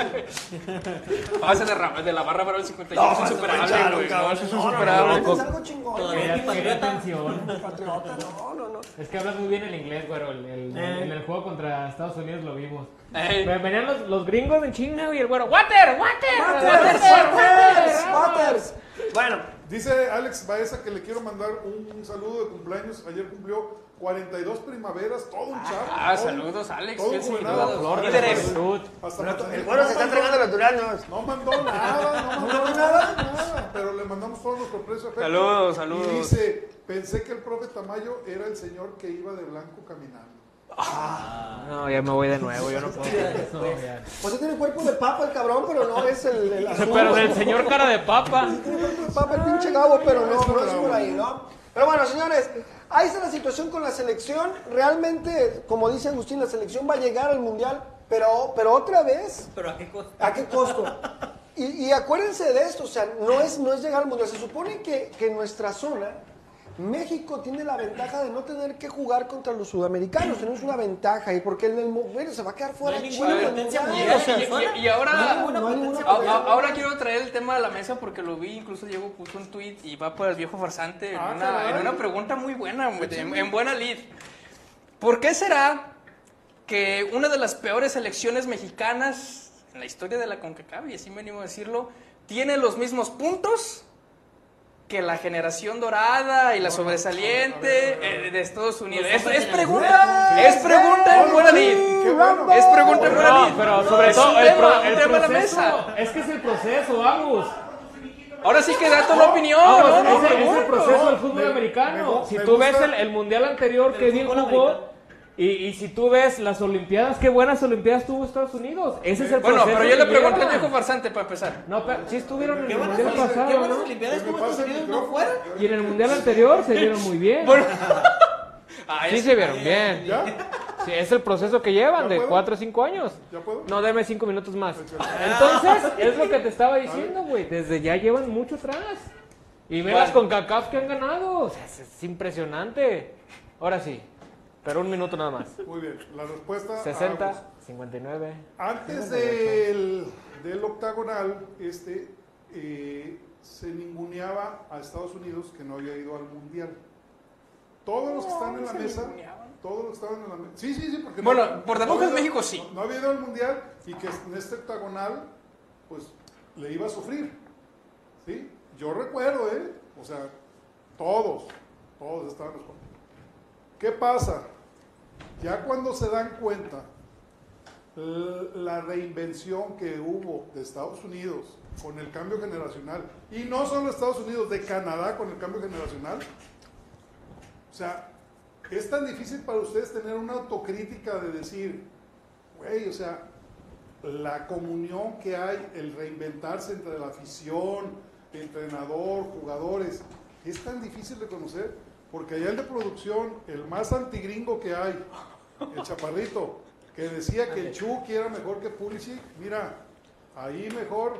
Pase de, ra- de la barra para el 51 No, es insuperable, güey. No, es No, no, insuperable. no, es algo chingón. Todavía Quería, quería atención. Patriota, no, no, no. Es que hablas muy bien el inglés, güero. El, el- Eh. En el juego contra Estados Unidos lo vimos. Ve- Venían los, los gringos en China y el güero, ¡Water! ¡Water! Waters, Waters, Waters. Bueno, Dice Alex Baeza que le quiero mandar un, un saludo de cumpleaños. Ayer cumplió 42 primaveras, todo un chavo. Ah, todo- saludos, Alex. todo un. Flor de el güero se está entregando los duranos. No mandó nada, no mandó nada, nada, pero le mandamos todo nuestro precio. Saludos, saludos. Y dice, pensé que el profe Tamayo era el señor que iba de blanco caminando. No, ya me voy de nuevo, yo no puedo. Pues sí tiene cuerpo de papa el cabrón, pero no es el, el azul. Pero del señor cara de papa. Tiene cuerpo de papa el pinche Gabo, pero no, no es por ahí, ¿no? Pero bueno, señores, ahí está la situación con la selección. Realmente, como dice Agustín, la selección va a llegar al Mundial, pero, pero otra vez, Pero a qué costo. ¿a qué costo? Y, y acuérdense de esto, o sea, no es, no es llegar al Mundial. Se supone que, que nuestra zona, México tiene la ventaja de no tener que jugar contra los sudamericanos. Tenemos una ventaja ahí, porque el del se va a quedar fuera. No Chile Y, y- y- y ahora, no, no quiero traer el tema a la mesa porque lo vi, incluso Diego puso un tweet y va por el viejo farsante en, Ah, una, en una pregunta muy buena, en, en buena lead. ¿Por qué será que una de las peores selecciones mexicanas en la historia de la CONCACAF, y así me animo a decirlo, tiene los mismos puntos que la generación dorada y la sobresaliente eh, de Estados Unidos? Es, es pregunta, es pregunta en buena bueno. Es pregunta en buena No, pero sobre todo el, pro- un el tema a la proceso. mesa. Es que es el proceso, vamos. Ahora sí que da tu opinión, Vamos, ¿no? No, es, el- es el pregunto. proceso del fútbol Me- americano. me- si me tú ves gusta- el, el mundial anterior que fútbol jugó, americano. Y, y si tú ves las Olimpiadas, qué buenas Olimpiadas tuvo Estados Unidos. Ese es el Bueno, pero yo le pregunté al lleva. viejo farsante para empezar. No, pero sí estuvieron en ¿Qué el buenas, mundial pasado, qué buenas. Olimpiadas tuvo Estados Unidos no fueron? Y en el mundial anterior se vieron muy bien. Bueno. Ah, Sí se vieron bien. ¿Ya? Sí, es el proceso que llevan ¿Ya de puedo? 4 o 5 años. ¿Ya puedo? No, deme 5 minutos más. Entonces, es lo que te estaba diciendo, güey. Desde ya llevan mucho atrás. Y velas con CACAF que han ganado. O sea, es, es impresionante. Ahora sí. Pero un minuto nada más. Muy bien, la respuesta. a 60, Agus. 59. Antes del, del octagonal, este, eh, se ninguneaba a Estados Unidos que no había ido al mundial. Todos los que están en la mesa, todos los que estaban en la mesa. Sí, sí, sí, porque Bueno, por debajo había de ido- México sí. No, no había ido al mundial y que en este octagonal, pues le iba a sufrir. ¿Sí? Yo recuerdo, ¿eh? O sea, todos, todos estaban los ¿Qué pasa? Ya cuando se dan cuenta la reinvención que hubo de Estados Unidos con el cambio generacional, y no solo Estados Unidos, de Canadá con el cambio generacional, o sea, es tan difícil para ustedes tener una autocrítica de decir, güey, o sea, la comunión que hay, el reinventarse entre la afición, entrenador, jugadores, es tan difícil de conocer, porque allá el de producción, el más antigringo que hay, el chaparrito, que decía que el Chucky era mejor que Pulisic, mira, ahí mejor,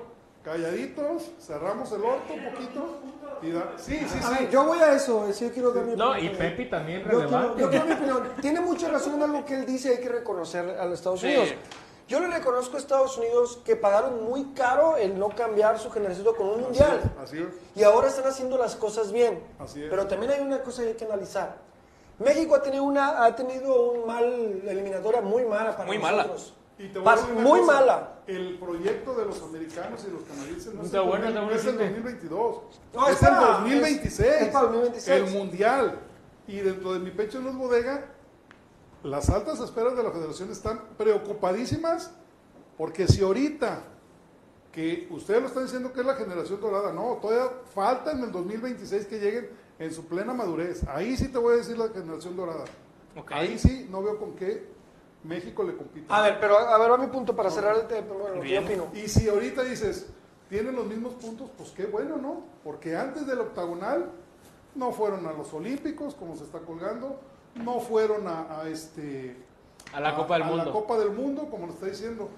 calladitos, cerramos el orto un poquito, y da- sí, sí, A ver, sí, yo voy a eso, eh, sí, yo quiero dar mi No, opinión y también. Pepi también Yo quiero, relevante. yo quiero mi opinión. Tiene mucha razón en algo que él dice, hay que reconocer a los Estados Sí. Yo le reconozco a Estados Unidos que pagaron muy caro el no cambiar su generación con un mundial. así es. Y ahora están haciendo las cosas bien. Así es. Pero también hay una cosa que hay que analizar. México ha tenido una ha tenido un mal eliminatoria muy mala para Muy mala. nosotros. Y te voy a decir una muy cosa, mala. El proyecto de los americanos y los canadienses no es, Está el, bueno, 2000, está no bueno, es el sí. 2022. No, es es el para- 2026. es- es para el 2026. El mundial. Y dentro de mi pecho no es bodega, las altas esferas de la federación están preocupadísimas porque si ahorita que ustedes lo están diciendo que es la generación dorada, no, todavía falta en el 2026 que lleguen en su plena madurez. Ahí sí te voy a decir la generación dorada. Ahí sí no veo con qué México le compite. A ver, pero a ver, va mi punto para cerrar el tema. Bueno, yo opino. Y si ahorita dices, tienen los mismos puntos, pues qué bueno, ¿no? Porque antes del octagonal no fueron a los Olímpicos, como se está colgando, no fueron a, a este... A la Copa del a Mundo. la Copa del Mundo, como lo está diciendo.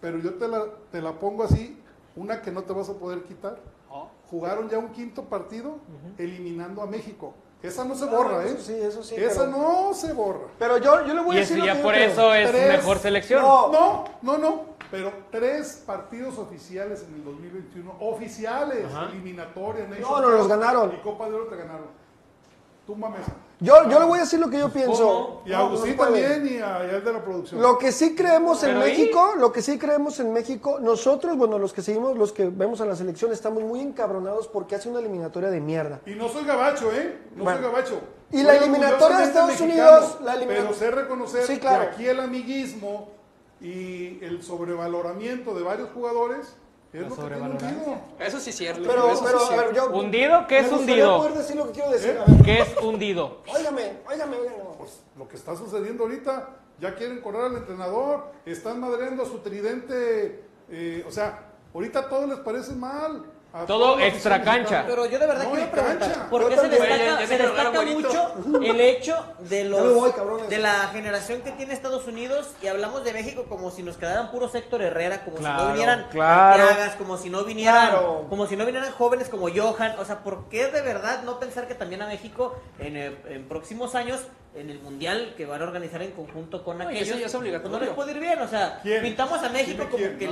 Pero yo te la, te la pongo así, una que no te vas a poder quitar. Oh. Jugaron ya un quinto partido eliminando a México. Esa no se borra, ¿eh? Eso sí, eso sí. Esa pero, no se borra. pero yo, yo le voy Y a decir. lo ya por eso es Tres- mejor selección. No, No, no, no. Pero tres partidos oficiales en el 2021. Oficiales. Ajá. Eliminatoria. Nation No, no, los ganaron. Y Copa de Oro te ganaron. Tumba mesa. Yo, yo le voy a decir lo que yo pienso. Y a Agustín no también y a, y a de la producción. Lo que sí creemos en ahí- México, lo que sí creemos en México, nosotros, bueno, los que seguimos, los que vemos a la selección, estamos muy encabronados porque hace una eliminatoria de mierda. Y no soy gabacho, ¿eh? No Bueno. soy gabacho. Y Soy la eliminatoria de orgullosamente Estados mexicano, Unidos, la Pero sé reconocer Sí, claro. que aquí el amiguismo y el sobrevaloramiento de varios jugadores es La lo que tiene sobrevalorancia. hundido. Eso sí es cierto. Pero, eso sí pero, es a ver, yo. ¿Hundido? ¿Qué es hundido? poder decir lo que quiero decir. ¿Eh? A ver, ¿Qué es hundido? óigame, óigame, óigame. Pues lo que está sucediendo ahorita, ya quieren correr al entrenador, están madreando a su tridente, eh, o sea, ahorita todo les parece mal. Todo extra cancha. Pero yo de verdad No, quiero preguntar, cancha. ¿por qué se destaca, Ya- ya se destaca mucho el hecho de los voy, de la generación que tiene Estados Unidos y hablamos de México como si nos quedaran puro Héctor Herrera, como si no vinieran claro. Como si no vinieran, Claro. como si no vinieran jóvenes como Johan, o sea, ¿por qué de verdad no pensar que también a México en, eh, en próximos años en el mundial que van a organizar en conjunto con No, aquellos, eso ya es obligatorio. pues no les puede ir bien, o sea, ¿Quién? pintamos a México como quién, que.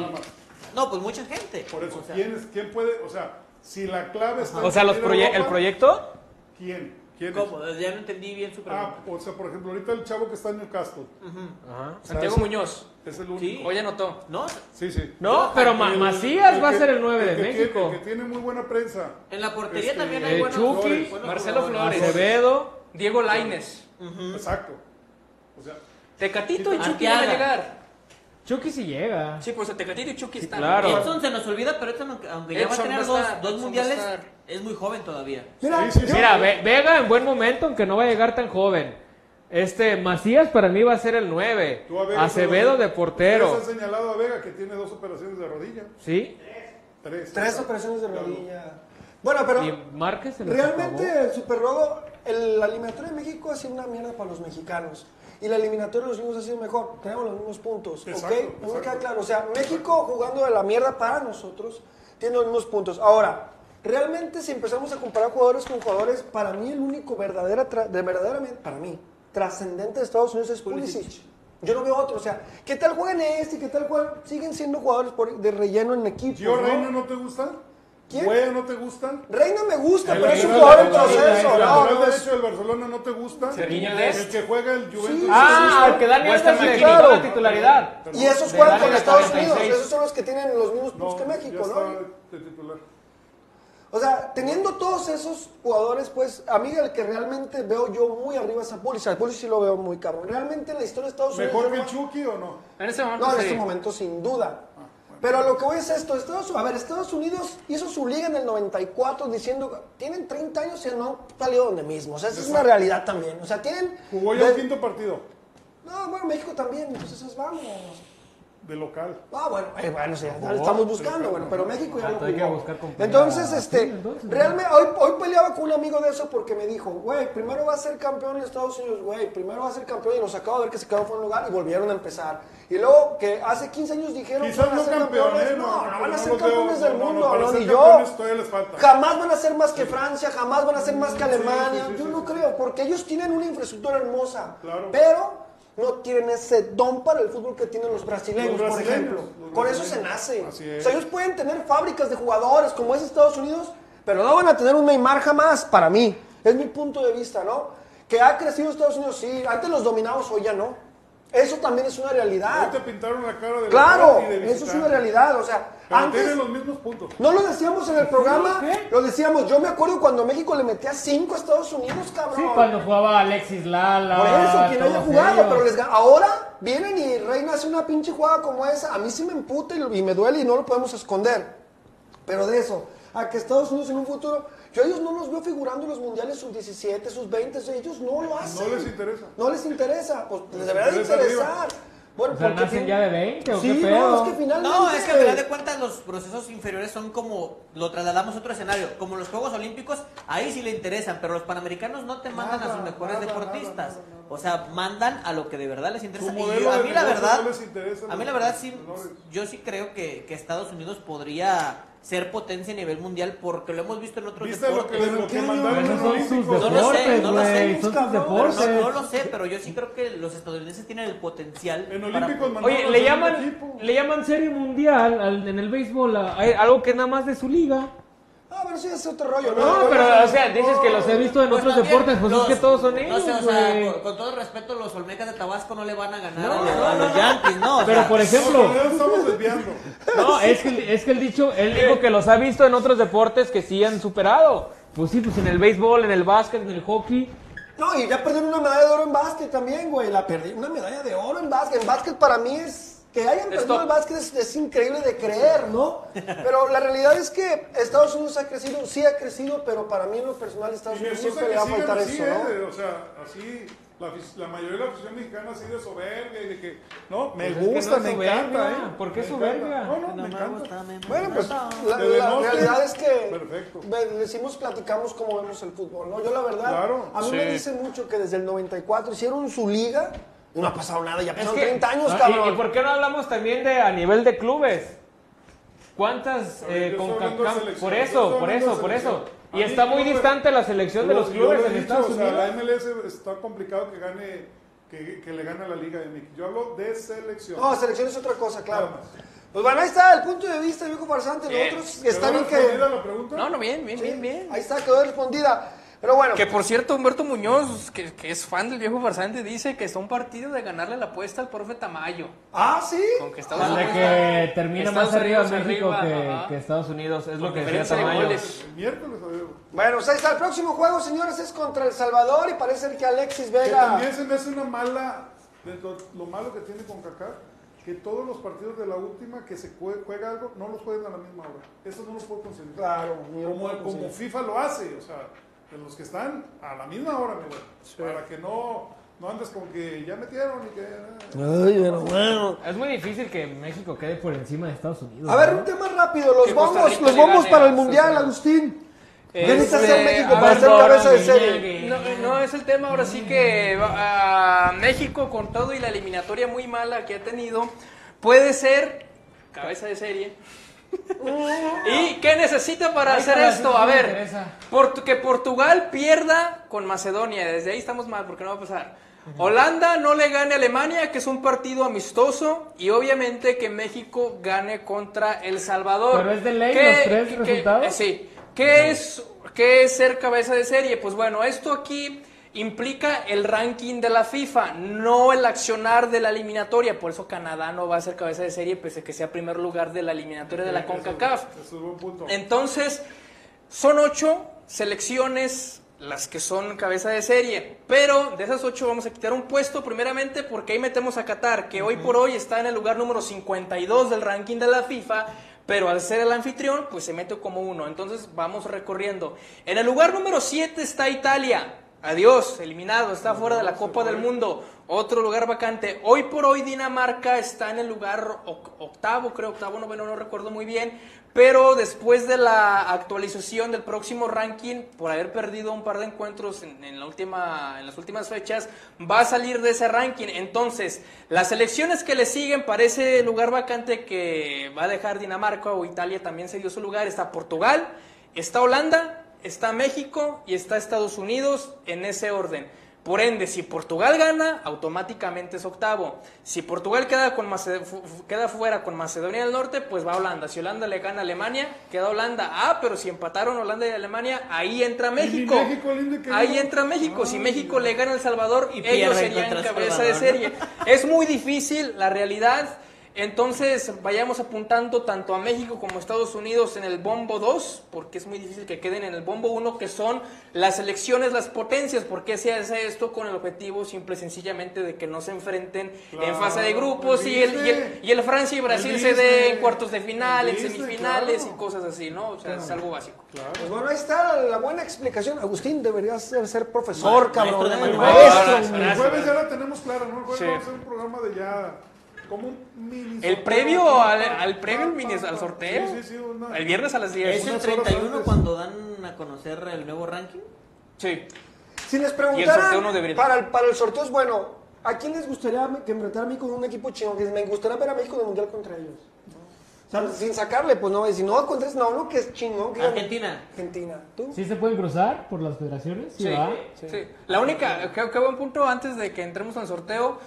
No, pues mucha gente. Por eso, O sea, ¿quién, es, ¿quién puede? O sea, si la clave está O sea, los proye- Europa, el proyecto. ¿Quién? ¿Quién es? ¿Cómo? Ya no entendí bien su pregunta. Ah, o sea, por ejemplo, ahorita el chavo que está en Newcastle Ajá. Santiago Muñoz. es el único. Sí. Hoy anotó. ¿No? Sí, sí. No, pero Ma- Macías el va a ser el 9 el de que tiene- México. el que tiene muy buena prensa. En la portería Este, también hay buenos Chucky, jugadores, buenos Marcelo. Flores. Acevedo. Diego Laines. Exacto. O sea, Tecatito y Chucky van a llegar. Chucky sí llega. Sí, pues Tecatito y Chucky están. claro. Edson se nos olvida, pero Edson, aunque- ya va a Edson tener va a dos, estar, dos Edson mundiales, va a estar. es muy joven todavía. Mira, Sí, sí, sí. Mira, Ve- Vega en buen momento, aunque no va a llegar tan joven. Este, Macías para mí va a ser el 9. tú a Vega Acevedo de portero. Ustedes han señalado a Vega que tiene dos operaciones de rodilla. ¿Sí? Tres. tres operaciones de rodilla. Bueno, pero Y Márquez se realmente el Super Robo, el, la eliminatoria de México ha sido una mierda para los mexicanos. Y la eliminatoria de los gringos ha sido mejor. Tenemos los mismos puntos. Exacto, ¿ok? No me exacto. queda claro. O sea, México jugando de la mierda para nosotros tiene los mismos puntos. Ahora, realmente si empezamos a comparar jugadores con jugadores, para mí el único verdadera, de verdaderamente, para mí, trascendente de Estados Unidos es Pulisic. Yo no veo otro. O sea, ¿qué tal juegan este? ¿Qué tal juegan? Siguen siendo jugadores por- de relleno en equipos. ¿Gio ¿no? Reina no te gusta? ¿Quién? ¿Wea no te gusta? Reina me gusta, El pero es un jugador en el proceso. El No, lateral derecho del Barcelona no te gusta. Serginho El que juega el Juventus. Ah, al que Dani Western Alves le la titularidad. Y esos juegan con Estados 46. Unidos. Esos son los que tienen los mismos No, puntos que México, ya ¿no? está de titular. O sea, teniendo todos esos jugadores, pues, a mí el que realmente veo yo muy arriba es a Pulisic. A Pulisic sí lo veo muy cabrón. Realmente en la historia de Estados Unidos... ¿Mejor que el Chucky o no? En ese momento No, en sí. este momento sin duda. Pero lo que voy es esto, Estados, a ver, Estados Unidos hizo su liga en el 94 diciendo, tienen 30 años y no han salido donde mismo. O sea, esa es una realidad también. O sea, tienen... Jugó ya el quinto partido No, bueno, México también, entonces vamos. De local. Ah, bueno, eh, bueno, sí, ya lo estamos buscando, bueno, pero México ya hay que jugó. buscar con primera- Entonces, este, Sí, entonces, realmente, hoy, hoy peleaba con un amigo de eso porque me dijo, güey, primero va a ser campeón en Estados Unidos, güey, primero va a ser campeón y nos acabo de ver que se quedó fuera de lugar y volvieron a empezar. Y luego que hace 15 años dijeron que van a no ser campeones, ¿eh? no, no, van a no ser los campeones del no, no, mundo, no, ni yo. Jamás van a ser más que Francia, jamás van a ser más que Alemania. Yo no creo, porque ellos tienen una infraestructura hermosa. Claro. Pero no tienen ese don para el fútbol que tienen los brasileños, Los por ejemplo. Con eso se nace. O sea, ellos pueden tener fábricas de jugadores como es Estados Unidos, pero no van a tener un Neymar jamás, para mí. Es mi punto de vista, ¿no? Que ha crecido Estados Unidos, sí. Antes los dominamos, hoy ya no. Eso también es una realidad. Te pintaron la cara de Claro, y de eso es una realidad. O sea, Pero antes... tienen los mismos puntos. No lo decíamos en el programa, ¿Qué? lo decíamos. Yo me acuerdo cuando México le metía 5 a Estados Unidos, cabrón. Sí, cuando jugaba Alexis Lala. Por eso, quien haya jugado, ellos. pero les ahora vienen y Reina hace una pinche jugada como esa. A mí sí me emputa y, me duele y no lo podemos esconder. Pero de eso, a que Estados Unidos en un futuro, yo a ellos no los veo figurando en los mundiales sus 17, sus 20, ellos no lo hacen. No les interesa. No les interesa, pues les Les deberá de interesa interesar. Bueno, O sea, porque ¿nacen ya de 20 o Sí, qué pedo? no, es que finalmente... No, es que al final de cuentas los procesos inferiores son como, lo trasladamos a otro escenario, como los Juegos Olímpicos, ahí sí le interesan, pero los Panamericanos no te mandan a sus mejores nada, deportistas. nada, nada, O sea, mandan a lo que de verdad les interesa. Y yo- a mí la verdad, no les interesa a mí la verdad sí, yo sí creo que, que Estados Unidos podría ser potencia a nivel mundial porque lo hemos visto en otros ¿Viste lo que, deportes. lo que mandaron sus Olímpicos? No lo sé, deportes, no lo sé. deportes. no, no lo sé, pero yo sí creo que los estadounidenses tienen el potencial. En para- Olímpicos mandaron Oye, le llaman, le llaman serie mundial al- en el béisbol a- a- algo que nada más de su liga. Ah, pero sí es otro rollo, ¿no? No, pero, o sea, dices que los he visto en Pues otros también deportes, pues los- es que todos son no ellos, sé, o sea, güey. con, con todo el respeto, los Olmecas de Tabasco no le van a ganar No, a, los- no, a los Yankees, ¿no? O Pero sea, por No, ejemplo, estamos desviando. no, es que, es que el dicho, él dijo que los ha visto en otros deportes que sí han superado. Pues sí, pues en el béisbol, en el básquet, en el hockey. No, y ya perdieron una medalla de oro en básquet también, güey. La perdí, una medalla de oro en básquet. En básquet para mí es. Que hayan perdido top. el básquet es, es increíble de creer, ¿no? Pero la realidad es que Estados Unidos ha crecido, sí ha crecido, pero para mí en lo personal Estados Unidos gusta siempre le va a faltar así, eso, ¿no? ¿eh? O sea, así, la, la mayoría de la afición mexicana así de soberbia y de que, no, me Pues es que gusta, no me soberbia. encanta, ¿eh? ¿Por qué Me soberbia? encanta. No, no, no me me encanta. gusta, me- Bueno, pues la, la realidad es que Perfecto. decimos, platicamos cómo vemos el fútbol, ¿no? Yo la verdad, Claro, a mí me dice mucho que desde el 94 hicieron su liga no ha pasado nada, ya pasaron 30 años, Ah, ¿y- cabrón. ¿Y, por qué no hablamos también de a nivel de clubes? ¿Cuántas eh, con de Por eso, por eso, de por eso. Y está muy distante la selección de los lo- clubes en Estados o sea, Unidos. la MLS está complicado que gane, que, que le gane a la Liga de México. Yo hablo de selección. No, selección es otra cosa, claro. Pues bueno, ahí está el punto de vista, viejo farsante. Bien. Nosotros, que está ¿Quedó bien que... respondida la pregunta? No, no, bien, bien, Sí, bien, bien. Ahí está, quedó respondida. Pero bueno, Que por cierto, Humberto Muñoz, que, que es fan del viejo farsante, dice que está un partido de ganarle la apuesta al profe Tamayo. ah, sí. Con que Estados de Unidos que termina más arriba México arriba, que, que Estados Unidos. Es lo que decía de Tamayo. El miércoles, a ver. Bueno, pues ahí está. El próximo juego, señores, es contra El Salvador y parece ser que Alexis Que Vega... también se me hace una mala, de lo malo que tiene con Kaká, que todos los partidos de la última que se jue- juega algo, no los jueguen a la misma hora. Eso no lo puedo conseguir. Claro, Como, puedo como. FIFA lo hace, o sea, de los que están a la misma hora, mi güey. Para que no, no andes con que ya metieron y que... Ay, pero bueno. Es muy difícil que México quede por encima de Estados Unidos. A ver, ¿no? un tema rápido. Los Rica los gane para el Mundial, Agustín. ¿Qué necesita Este, hacer México para ver, ser cabeza de serie? No, no es el tema, ahora sí que a México con todo y la eliminatoria muy mala que ha tenido, puede ser cabeza de serie. ¿Y qué necesita para Ay, hacer esto? A ver. Portu- que Portugal pierda con Macedonia, desde ahí estamos mal porque no va a pasar. Holanda no le gane a Alemania, que es un partido amistoso, y obviamente que México gane contra El Salvador. ¿Pero es de ley ¿Qué- los tres qué- resultados? eh, sí. ¿Qué es, ¿Qué es ser cabeza de serie? Pues bueno, esto aquí implica el ranking de la FIFA, no el accionar de la eliminatoria. Por eso Canadá no va a ser cabeza de serie, pese a que sea primer lugar de la eliminatoria de la CONCACAF. Entonces, son ocho selecciones las que son cabeza de serie, pero de esas ocho vamos a quitar un puesto primeramente porque ahí metemos a Qatar, que hoy por hoy está en el lugar número 52 del ranking de la FIFA, pero al ser el anfitrión, pues se mete como uno. Entonces vamos recorriendo. En el lugar número 7 está Italia. Adiós, eliminado, está fuera de la Copa del Mundo. Otro lugar vacante. Hoy por hoy Dinamarca está en el lugar oc- octavo, creo, octavo, noveno, no recuerdo muy bien. Pero después de la actualización del próximo ranking, por haber perdido un par de encuentros en, la última, en las últimas fechas, va a salir de ese ranking. Entonces, las selecciones que le siguen para ese lugar vacante que va a dejar Dinamarca o Italia también se dio su lugar. Está Portugal, está Holanda, está México y está Estados Unidos en ese orden. Por ende, si Portugal gana, automáticamente es octavo. Si Portugal queda, con queda fuera con Macedonia del Norte, pues va Holanda. Si Holanda le gana a Alemania, queda Holanda. Ah, pero si empataron Holanda y Alemania, ahí entra México. Ahí entra México. Si México le gana a El Salvador, Y ellos serían cabeza de serie. Es muy difícil, la realidad. Entonces vayamos apuntando tanto a México como a Estados Unidos en el bombo 2, porque es muy difícil que queden en el bombo 1, que son las elecciones, las potencias. ¿Por qué se hace esto con el objetivo simple y sencillamente de que no se enfrenten en Claro, fase de grupos y el, y, el, y el Francia y Brasil El se dé Disney, en cuartos de final, en semifinales claro. y cosas así, ¿no? O sea, es algo básico. Pues bueno, ahí está la buena explicación. Agustín, deberías ser, ser profesor, Ma- cabrón. maestro de eh, matemáticas. maestro. El jueves ya la tenemos clara, ¿no? El jueves Sí. vamos a hacer un programa de ya. Como un mini. El previo al, al previo al, mini- al sorteo. Sí, sí, sí. una- El viernes a las 10. ¿Es el Unas horas 31 antes. cuando dan a conocer el nuevo ranking? Sí. Si les Y el sorteo preguntaran no debería- para, el, para el sorteo es bueno, ¿a quién les gustaría que enfrentar a México con un equipo chingón? Que me gustaría ver a México en el Mundial contra ellos. O sea, sin sacarle, pues no, si no contra no, no, que es chingón. Que Argentina. Argentina. ¿Tú? ¿Sí se pueden cruzar por las federaciones? Sí, Sí, va. sí. La única, qué, qué buen punto antes de que entremos al sorteo.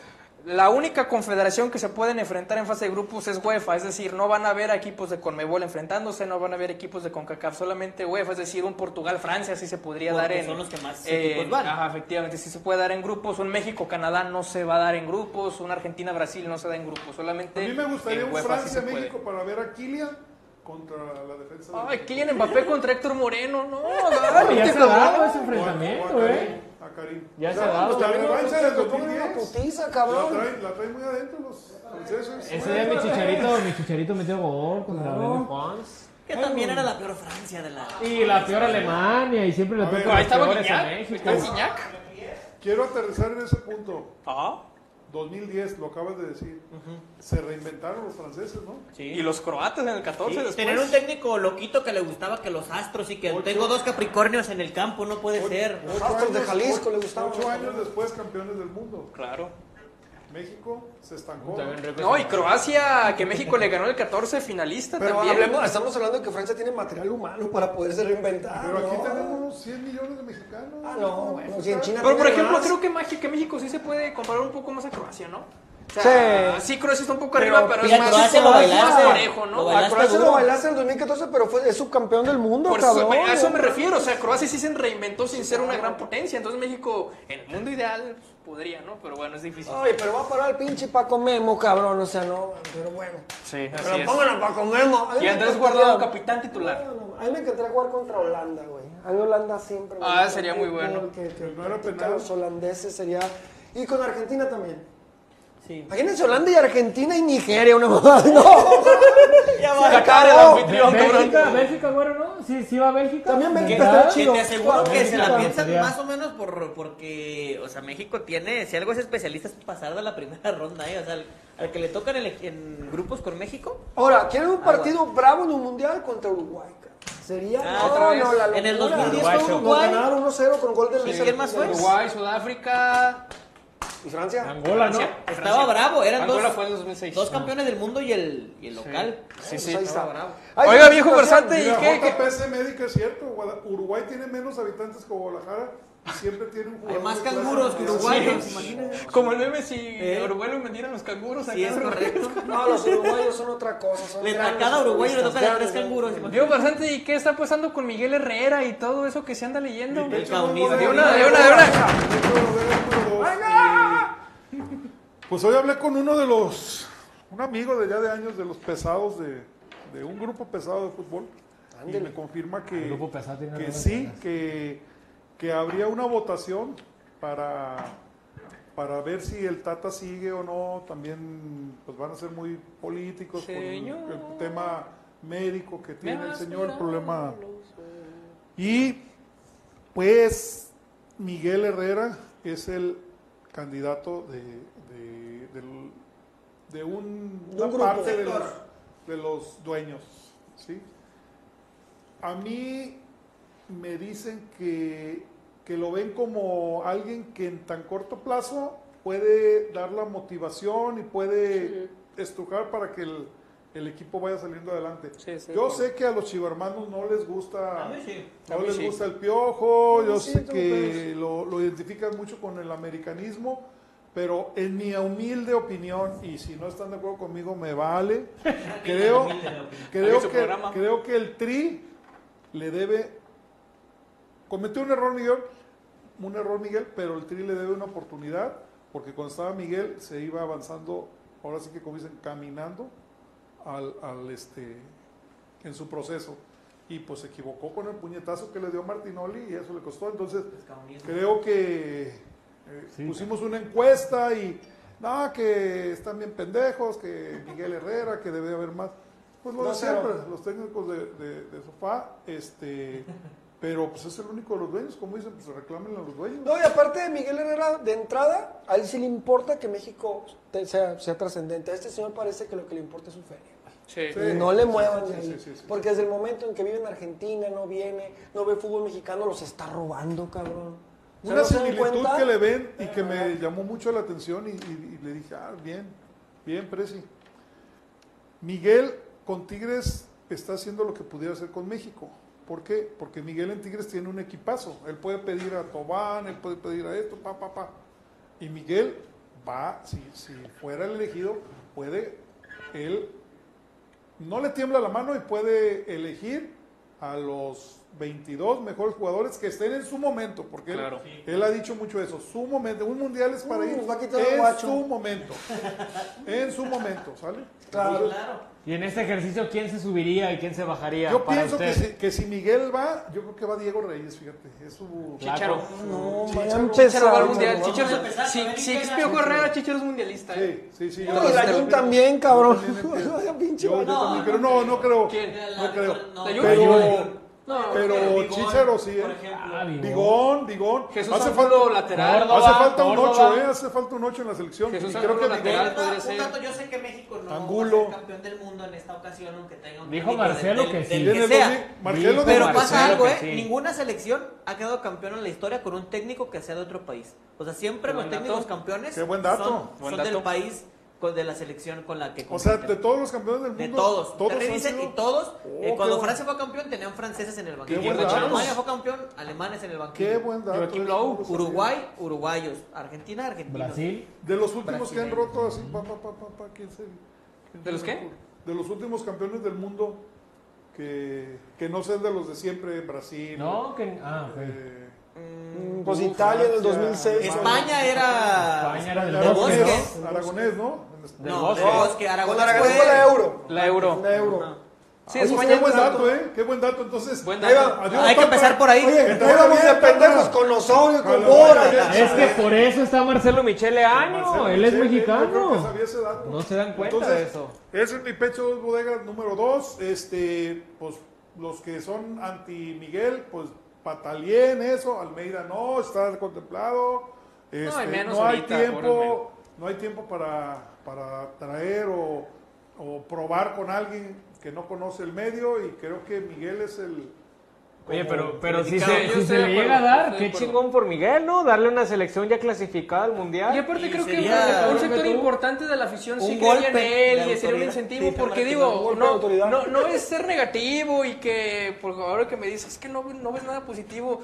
La única confederación que se pueden enfrentar en fase de grupos es UEFA, es decir, no van a haber equipos de Conmebol enfrentándose, no van a haber equipos de CONCACAF, solamente UEFA, es decir, un Portugal-Francia sí se podría Porque dar en... son los que más eh, equipos van. Ajá, efectivamente, sí se puede dar en grupos, un México-Canadá no se va a dar en grupos, un Argentina-Brasil no se da en grupos, solamente A mí me gustaría en un sí. Francia-México para ver a Kylian contra la defensa. de Ay, Kylian Mbappé contra Héctor Moreno, no, Oye, ya dale, se ha dado cabrón. ese enfrentamiento, O a ¿eh? Karim, a Karim. Ya O se ha dado. La También revancha del se ponen 2010. una putiza, La cabrón. traen, la traen muy adentro los franceses. Ese día mi chicharito, mi chicharito metió gol contra la Brenda Juans. Que también era la peor Francia de la. Y la peor Alemania, y siempre le toca Ahí estaba peores a Guiñac, México. está Guiñac. Quiero aterrizar en ese punto. Ajá. 2010, lo acabas de decir. Se reinventaron los franceses, ¿no? Y los croatas en el 14 Sí, después. tener un técnico loquito que le gustaba que los astros y que Ocho. tengo dos capricornios en el campo no puede ser. Los Astros de Jalisco le gustaban. Ocho años después, campeones del mundo. Claro. México se estancó. No, y Croacia, que México le ganó el 14 finalista Pero también. hablemos, estamos hablando de que Francia tiene material humano para poderse reinventar. Pero aquí ¿no? tenemos 100 millones de mexicanos. Ah, no, bueno, si en China Pero por ejemplo, más. creo que, Magi- que México sí se puede comparar un poco más a Croacia, ¿no? O Sí. sea, sí, Croacia está un poco Pero, arriba, pero es más, Croacia lo más bailaste. parejo, Lo ¿no? bailaste. A Croacia duro. lo bailaste en el 2014, pero fue, es subcampeón del mundo, Por eso, cabrón. a eso me refiero, o sea, Croacia sí se reinventó sin ser una gran potencia, entonces México, en el mundo ideal, podría, ¿no? Pero bueno, es difícil. Ay, pero va a parar el pinche Paco Memo, cabrón, o sea, no, pero bueno. Sí, así Pero es. pongan a Paco Memo. Y Andrés Guardado, capitán titular. No, no, a mí me encantaría jugar contra Holanda, güey. A mí Holanda siempre me Ah, sería muy bueno. Que, que, No era que penal. los holandeses sería... Y con Argentina también. Sí. Imagínense Holanda y Argentina y Nigeria, una mamá. No. Ya Se va. Qatar, el anfitrión, cabrón. Bélgica, Bélgica, bueno, ¿no? Sí, sí va a Bélgica. También ¿De Bélgica está chido. te aseguro que se la piensan sería- más o menos por, porque, o sea, México tiene, si algo es especialista es pasar de la primera ronda, ¿eh? O sea, al, al que le tocan en, el- en grupos con México, Ahora, quieren un partido bravo en un mundial contra Uruguay. Sería Ah, no, la En el locura. 2010 fue Nos Uruguay. ganaron 1-0 con gol de ¿Y Luis quién más fue? Uruguay, Sudáfrica, ¿Y Francia? Angola, ¿no? Francia. estaba bravo, eran Angola dos, fue en 2006. dos campeones del mundo y el, y el local. Sí, Pues sí. ahí está. bravo. Oiga, viejo farsante, ¿y qué? qué? JPS médica es cierto. Guada- Uruguay tiene menos habitantes que Guadalajara y siempre tiene un Hay jugador. más de clase canguros que mundial. uruguayos, Sí. imagínate. Como el meme si ¿Eh? Uruguay lo vendieran los canguros Sí, acá. es correcto. No, los uruguayos son otra cosa. Son Le grandes a cada uruguayo le futbolistas, tocan a tres grandes, canguros. grandes. Diego Farsante, ¿y qué está pasando con Miguel Herrera y todo eso que se anda leyendo? El. De una, de una, de una. Número dos, y- Pues hoy hablé con uno de los, un amigo de ya de años de los pesados de, de un grupo pesado de fútbol. Y me confirma que, El grupo pesado tiene que sí, que, que habría una votación para, para ver si el Tata sigue o no. También pues van a ser muy políticos por el, el tema médico que tiene el señor, el problema. y pues Miguel Herrera es el candidato de, de, del- de un- una parte de los, de los dueños. ¿sí? A mí me dicen que, que lo ven como alguien que en tan corto plazo puede dar la motivación y puede estrujar para que el, el equipo vaya saliendo adelante. Sí, sí, Yo claro. sé que a los chivarmanos no les gusta A mí sí. A no mí les sí. gusta el piojo, yo Sí, sé que lo, lo identifican mucho con el americanismo, pero en mi humilde opinión, y si no están de acuerdo conmigo, me vale, creo, creo, que, creo que el Tri le debe, cometió un error Miguel, un error Miguel, pero el Tri le debe una oportunidad, porque cuando estaba Miguel se iba avanzando, ahora sí que como dicen, caminando al, al este, en su proceso. Y pues se equivocó con el puñetazo que le dio Martinoli y eso le costó. Entonces, creo que eh, Sí. pusimos una encuesta y nada, que están bien pendejos, que Miguel Herrera, que debe haber más. Pues lo de No, siempre, los técnicos de, de- de sofá, este, pero pues es el único de los dueños, como dicen, pues reclamen a los dueños. No, y aparte de Miguel Herrera, de entrada, a él sí le importa que México te- sea, sea trascendente. A este señor parece que lo que le importa es su feria. Sí. Sí. Y no le muevan de ahí. sí, sí, sí. Porque desde el momento en que vive en Argentina, no viene, no ve fútbol mexicano, los está robando, cabrón. Una ¿no se dan similitud que le ven y que me llamó mucho la atención y, y- y le dije, ah, bien, bien, Presi. Miguel con Tigres está haciendo lo que pudiera hacer con México. ¿Por qué? Porque Miguel en Tigres tiene un equipazo. Él puede pedir a Tobán, él puede pedir a esto, pa, pa, pa. Y Miguel va, si, si fuera el elegido, puede, él no le tiembla la mano y puede elegir a los 22 mejores jugadores que estén en su momento, porque él- Claro. él, ha dicho mucho eso, su momento, un mundial es para Uh, va a quitar en guacho. su momento, en su momento, ¿sale? Claro. Entonces, Y en este ejercicio, ¿quién se subiría y quién se bajaría? yo para pienso que si, que si Miguel va, yo creo que va Diego Reyes, fíjate, es su... Chicharo. No, Chicharo. va al mundial. Chicharo, si, si es gana. Piojo Herrera, Chicharo es mundialista. ¿eh? Sí, sí, sí. yo Y la también Jun creo. también, cabrón. Yo Yo, yo No, también no, no creo, ¿Quién? no creo. No, ¿La Jun? Pero, No, pero Bigón, Chicharo sí, Por ¿eh? ejemplo. Ah. Bigón, Bigón. Jesús hace Angulo, falta, lateral. Córdoba, hace falta un Córdoba. 8, ¿eh? Hace falta un 8 en la selección. Jesús y creo que Angulo, lateral. Podría Un dato, yo sé que México no Angulo. va a ser campeón del mundo en esta ocasión, aunque tenga un Dijo Marcelo del- que sí. del que sea. Marcelo Pero dijo pasa algo, ¿eh? sí. Ninguna selección ha quedado campeón en la historia con un técnico que sea de otro país. O sea, siempre Qué los dato. técnicos campeones Qué buen dato. son, Buen son del país de la selección con la que O sea, de todos los campeones del De mundo. todos. Todos Terry han dice, sido- y todos, Oh, eh, cuando Francia fue campeón, tenían franceses en el banquillo. buen Cuando dato. Alemania fue campeón, alemanes en el banquillo. Qué buen dato. Joaquim eso Low, no lo sabía. Uruguay, uruguayos. Argentina, argentinos. Brasil. De los últimos que han roto así, pa, pa, pa, pa, pa, ¿quién se- quién ¿De los qué? De los últimos campeones del mundo que, que no sean de los de siempre, Brasil. No, que. Ah, eh, Mm, Pues Italia en el 2006. España era... España era del de. ¿no? Aragonés, ¿no? Del No, de Bosque. Con Aragonés Aragonés fue... la euro. La Euro. La euro. Sí, Oye, España qué es buen un dato, ¿eh? Qué buen dato. Entonces, Buen dato. adiós, Hay que empezar por ahí. Oye, no íbamos de pendejos con con Jala, Bora. jala. Es que por eso está Marcelo Michele Año. Marcelo Él es Michele, yo creo que mexicano. sabía ese dato. No se dan cuenta Entonces, de eso. Ese es mi pecho dos bodegas número dos. Este, pues los que son anti Miguel, pues Patalien, eso, Almeida no, está contemplado. Este, hay menos no hay ahorita, tiempo, no hay tiempo para, para traer o, o probar con alguien que no conoce el medio y creo que Miguel es el Oye, pero, pero si se, si le acuerdo, llega a dar, qué chingón por Miguel, ¿no? Darle una selección ya clasificada al mundial. Y aparte Y creo que un sector tú. importante de la afición sí creía en él y sería un incentivo Sí, porque digo, no, no, no es ser negativo y que por ahora que me dices es que no, no ves nada positivo.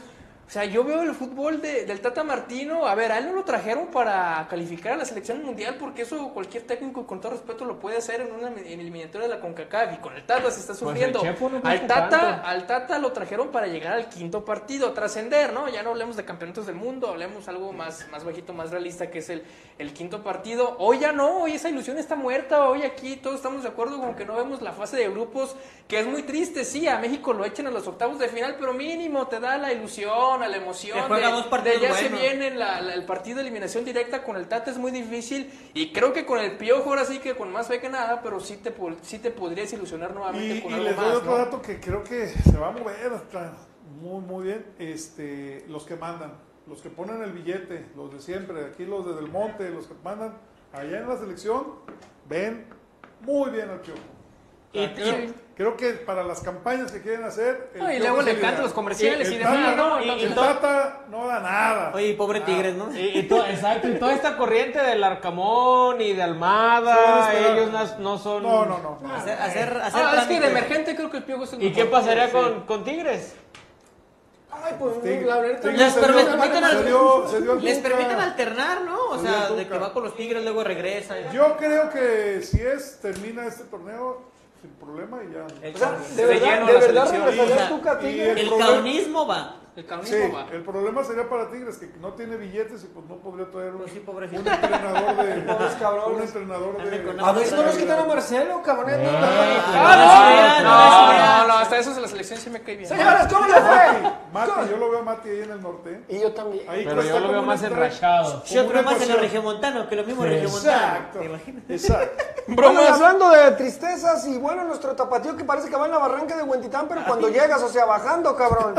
O sea, yo veo el fútbol de- del Tata Martino, a ver, a él no lo trajeron para calificar a la selección mundial porque eso cualquier técnico con todo respeto lo puede hacer en una en eliminatoria de la CONCACAF y con el Tata se está el sufriendo. No al Tata, tanto. al Tata lo trajeron para llegar al quinto partido, trascender, ¿no? Ya no hablemos de campeonatos del mundo, hablemos algo más, más bajito, más realista, que es el, el quinto partido. Hoy ya no, hoy esa ilusión está muerta, hoy aquí todos estamos de acuerdo con que no vemos la fase de grupos, que es muy triste, sí, a México lo echan a los octavos de final, pero mínimo te da la ilusión, a la emoción. Juega de- dos partidos de ya se viene la- la- el partido de eliminación directa con el Tata es muy difícil y creo que con el Piojo ahora sí que con más fe que nada, pero sí te, sí te podrías ilusionar nuevamente Y, con y algo les doy más, otro ¿no? dato que creo que se va a mover hasta muy, muy bien. Este, los que mandan, los que ponen el billete, los de siempre, aquí los de Del Monte, los que mandan allá en la selección, ven muy bien al Piojo. Sea, Y- creo, y- creo que para las campañas que quieren hacer. No, y luego le ideal. los comerciales y Tata demás, ¿no? no, Y- el y- Tata no da nada. Oye, y pobre Tigres, ¿no? Y, y to- exacto, y toda esta corriente del Arcamón y de Almada, Sí, ellos no, no son... No, no, no. no. Hacer, hacer, hacer Ah, es que de emergente creo que el Piojo es el ¿Y qué pasaría Sí. con, con Tigres? Ay, pues Tigre- la verdad. Tigre Les- se dio- permiten al- se dio- se dio al Les permiten alternar, ¿no? O sea, de que va con los Tigres, luego regresa. Yo creo que si es, termina este torneo sin problema y ya. O sea, de De verdad, lleno de la verdad selección. regresarías O sea, tú, Catillo. y El problema- caonismo va. El Sí, va. el problema sería para Tigres que no tiene billetes y pues no podría traer un, Pues sí, un entrenador de Pobres cabrones. un entrenador de A ver si no nos quitan a Marcelo, cabrón. Eh, Ah, no, no, no, no, no, hasta eso de la selección sí me cae bien. Señores, ¿cómo le fue? Mati, yo lo veo a Mati ahí en el norte. Y yo también. Ahí Pero yo lo veo más enrachado. Yo creo más en el emoción. regiomontano que lo mismo Sí. regiomontano. Exacto. Exacto. Bueno, hablando de tristezas, y bueno, nuestro tapatío que parece que va en la barranca de Huentitán, pero cuando llegas, o sea, bajando, cabrón.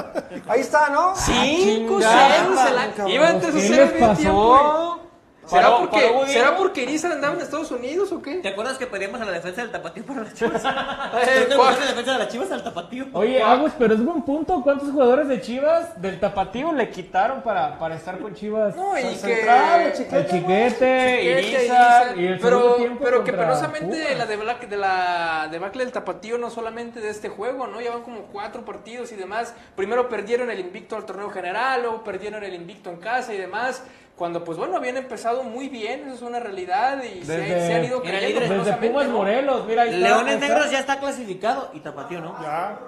Ahí está, ¿no? Se la- cabrón. Iba entre sus ¿Qué les pasó? ¿Será, Paró- porque, paró ¿será porque Irizar andaba en Estados Unidos o qué? ¿Te acuerdas que pedíamos a la defensa del tapatío para las chivas? Eh, ¿Dónde ¿cuál? buscaste la defensa de las chivas al tapatío? Oye, Agus, pero es buen punto. ¿Cuántos jugadores de Chivas del Tapatío le quitaron para, para estar con Chivas? No, y que... Central, el Chiquete, El Chiquete, Chiquete, Irizar, y el pero, pero que penosamente la de, Black, de la debacle del tapatío no solamente de este juego, ¿no? Ya van como cuatro partidos y demás. Primero perdieron el invicto al torneo general, luego perdieron el invicto en casa y demás. Cuando, pues bueno, habían empezado muy bien, eso es una realidad y se, Desde- se han ido líderes. Desde penosamente, Pumas ¿no? Morelos, mira ahí está. Leones está. Negros ya está clasificado y tapatío, ¿no? Ya.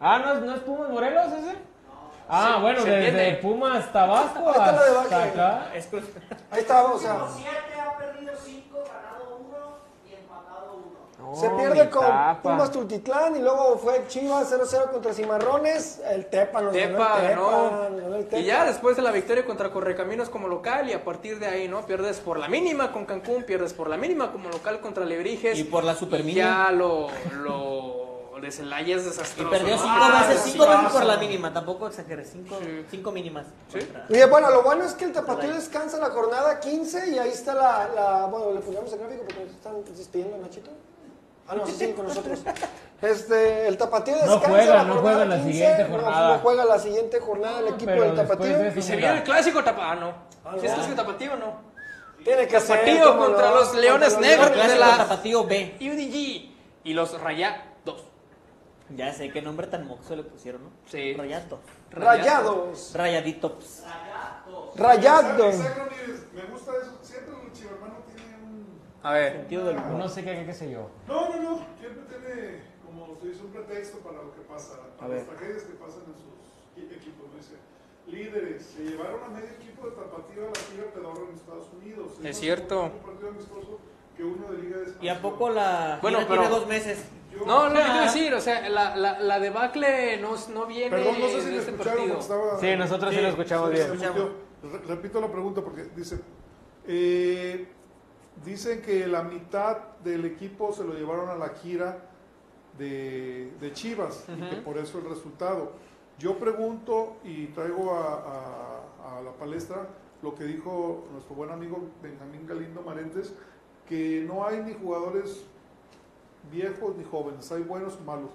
Ah, ¿no, es- ¿no es Pumas Morelos ese? Ah, bueno, se desde entiende. Pumas Tabasco Ahí está hasta acá. Ahí está, o sea, ha perdido 5, ganado 1 y empatado 1. se pierde con tapa. Pumas Tultitlán y luego fue Chivas 0-0 contra Cimarrones. El Tepa nos Tepa ganó. el ganó. Tepa, nos ganó el Tepa. Y ya después de la victoria contra Correcaminos como local y a partir de ahí, ¿no? Pierdes por la mínima con Cancún, pierdes por la mínima como local contra Lebrijes. Y por la y supermínima. Ya lo, lo de Celaya es Y desastroso. perdió ¿no? cinco Ah, veces, sí, cinco veces por la mínima, tampoco exageré, cinco, cinco mínimas. contra- Y bueno, lo bueno es que el Tapatío descansa la jornada 15 y ahí está la, la- bueno, le ponemos el gráfico porque nos están despidiendo, Nachito. Ah, no, sí, sí, con nosotros. Este, el Tapatío No descansa juega, la no juega la 15, siguiente no, jornada. No, juega la siguiente jornada el equipo pero del Tapatío. de Y se viene el clásico tapa. Ah, no. Si es clásico tapatío, no. Tiene que ser Tapatío como contra no, los Leones Negros El de clásico la tapatío B. UDG. Y los Rayados. Ya sé qué nombre tan moxo le pusieron, ¿no? Sí. Rayatos. Rayados. Rayaditos. Rayados. Mire, me gusta eso. Siempre el chivermano tiene un... A ver. Sentido del humor. No sé qué, qué, qué sé yo. No, no, no. Siempre tiene, como se dice, un pretexto para lo que pasa, para A las ver. tragedias que pasan en sus equi- equipos. ¿no? Dice, líderes, se llevaron a medio equipo de tapatío a la Liga Pedorro en Estados Unidos. Es más cierto. Un partido amistoso que uno de Liga de ¿Y a poco la Bueno, pero- tiene dos meses? Yo- No, que quiero decir, o sea, la, la, la debacle no, no viene Perdón, no sé si de este partido. estaba... Sí, nosotros sí, lo escuchamos se- bien. Re- Repito la pregunta porque dice, eh, dicen que la mitad del equipo se lo llevaron a la gira de, de Chivas y que por eso el resultado. Yo pregunto y traigo a, a- a la palestra lo que dijo nuestro buen amigo Benjamín Galindo Marentes, que no hay ni jugadores viejos ni jóvenes, hay buenos y malos.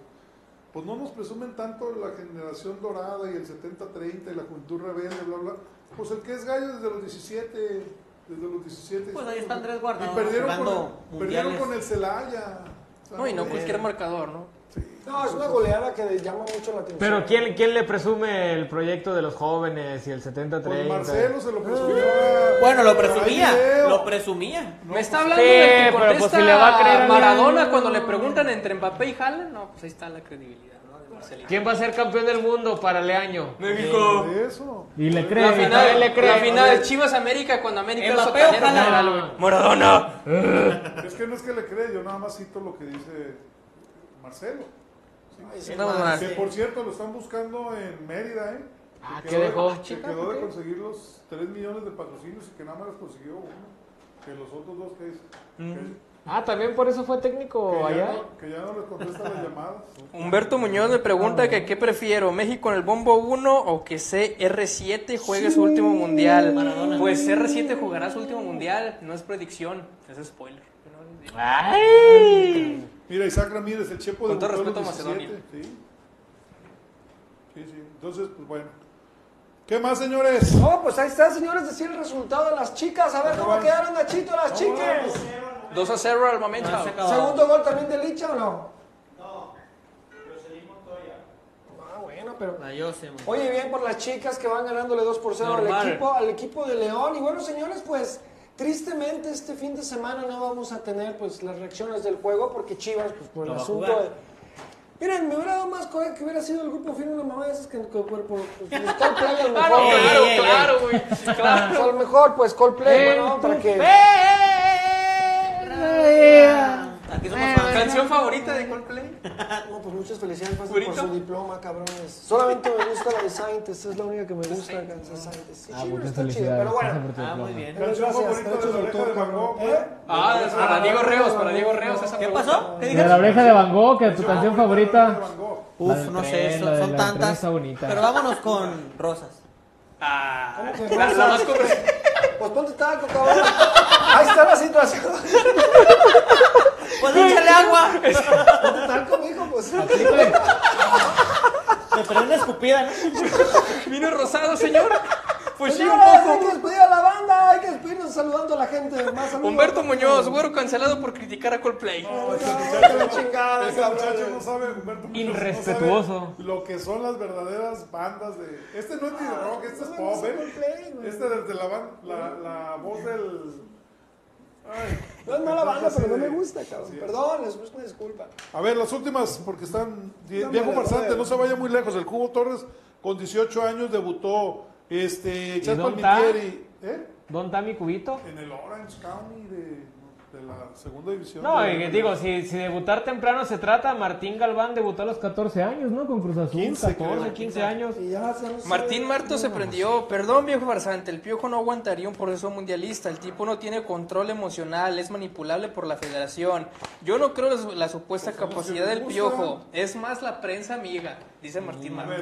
Pues no nos presumen tanto la generación dorada y el 70-30 y la juventud rebelde, bla, bla. Pues el que es gallo desde los 17, desde los 17. Pues ahí está Andrés Guardado Y perdieron, con, perdieron mundiales. con el Celaya. O sea, No, y no eh, cualquier marcador, ¿no? No, es una goleada que llama mucho la atención. Pero ¿quién, ¿quién le presume el proyecto de los jóvenes y el 70-30? Pues Marcelo se lo presumió. a- Bueno, lo presumía, lo presumía. Me está hablando Sí, de que pero pues si le va a creer a Maradona cuando le preguntan entre Mbappé y Haaland. No, pues ahí está la credibilidad, ¿no? Marcelino. ¿Quién va a ser campeón del mundo para el año? México. De eso. Y le cree, La final, le cree. la final Chivas América cuando América era Mbappé o sotanero Haaland. general, güey. Maradona. Es que no es que le cree, yo nada más cito lo que dice Marcelo. Ay, sí, No, más. no, Que por cierto lo están buscando en Mérida, ¿eh? Ah, Que ¿qué quedó- dejó? Que quedó de conseguir los 3 millones de patrocinios y que nada más los consiguió uno. Que los otros dos que es. que- Ah, también por eso fue técnico que, ya allá. no, que ya no les contestan las llamadas. Humberto Muñoz me pregunta que qué prefiero, México en el bombo 1 o que CR7 juegue su último mundial. Maradona. Pues CR7 jugará su último mundial, no es predicción, es spoiler. ¡Ay! Mira, Isaac Ramírez, el Chepo de Con todo respeto a Macedonia. Sí. sí, sí. Entonces, pues bueno. ¿Qué más, señores? No, pues ahí está, señores, decir el resultado de las chicas. A ver cómo quedaron, Nachito, las chicas. 2 a 0 al momento. ¿Segundo gol también de Licha o no? Ah, bueno, pero... La Yose, man. Oye, bien por las chicas que van ganándole 2 por 0 al equipo, al equipo de León. Y bueno, señores, pues tristemente este fin de semana no vamos a tener pues las reacciones del juego porque Chivas, pues por el No asunto de... Miren, me hubiera dado más coraje que hubiera sido el grupo firme una mamá de esas que, que por, por, por- pues, Coldplay a lo mejor. no, claro, claro, güey. Pues, Claro. a lo mejor, pues Coldplay, bueno, para que... Aquí somos fans. ¿Canción favorita de Coldplay? No, pues muchas felicidades por su diploma, cabrones. Solamente me gusta la de Scientist, es la única que me gusta. la de Scientist. Sí, Ah, chido, muchas está chido, felicidades. pero bueno. Ah, muy bien. Canción gracias, favorita de la oreja de Van. Gogh, ¿Eh? Ah, es para Diego Reos, para Diego Reos. Esa ¿Qué pasó? ¿Qué De la oreja de Van Gogh, que tu canción favorita. Uf, no sé, son, tantas. Pero vámonos con rosas. Ah, más comercial. Pues ponte talco, cabrón. Ahí está la situación. Pues échale agua. Ponte talco, mijo, pues. Me perdí una escupida, ¿no? Vino rosado, señor. Pues sí, un Señores, hay que poco. despedir a la banda, hay que despedirnos saludando a la gente. Más saludos. Humberto Muñoz, güero cancelado por criticar a Coldplay. la chingada, Este cabrón. muchacho no sabe, Humberto Muñoz, no Irrespetuoso. sabe lo que son las verdaderas bandas de. Este no es ni rock, este es no, pop, es ¿eh? Coldplay, güey. Este desde la, la, la voz del. Ay, No es mala banda, pero no me gusta, cabrón. sí. Perdón, les busco una disculpa. A ver, las últimas, porque están. die- No, viejo no, no, farsante, no. no se vaya muy lejos. El Cubo Torres, con 18 años, debutó. Este, Chas? Palmitieri, ¿eh? ¿Dónde está mi cubito? En el Orange County de, de la segunda división. No, de- y digo, si, si debutar temprano se trata, Martín Galván debutó a los 14 años, ¿no? Con Cruz Azul, 15 creo. 14, 15 años. Ya Martín Marto se prendió. Perdón, viejo farsante. El piojo no aguantaría un proceso mundialista. El tipo no tiene control emocional. Es manipulable por la federación. Yo no creo la, la supuesta Pues, capacidad del piojo. Es más la prensa amiga, dice Martín Marto.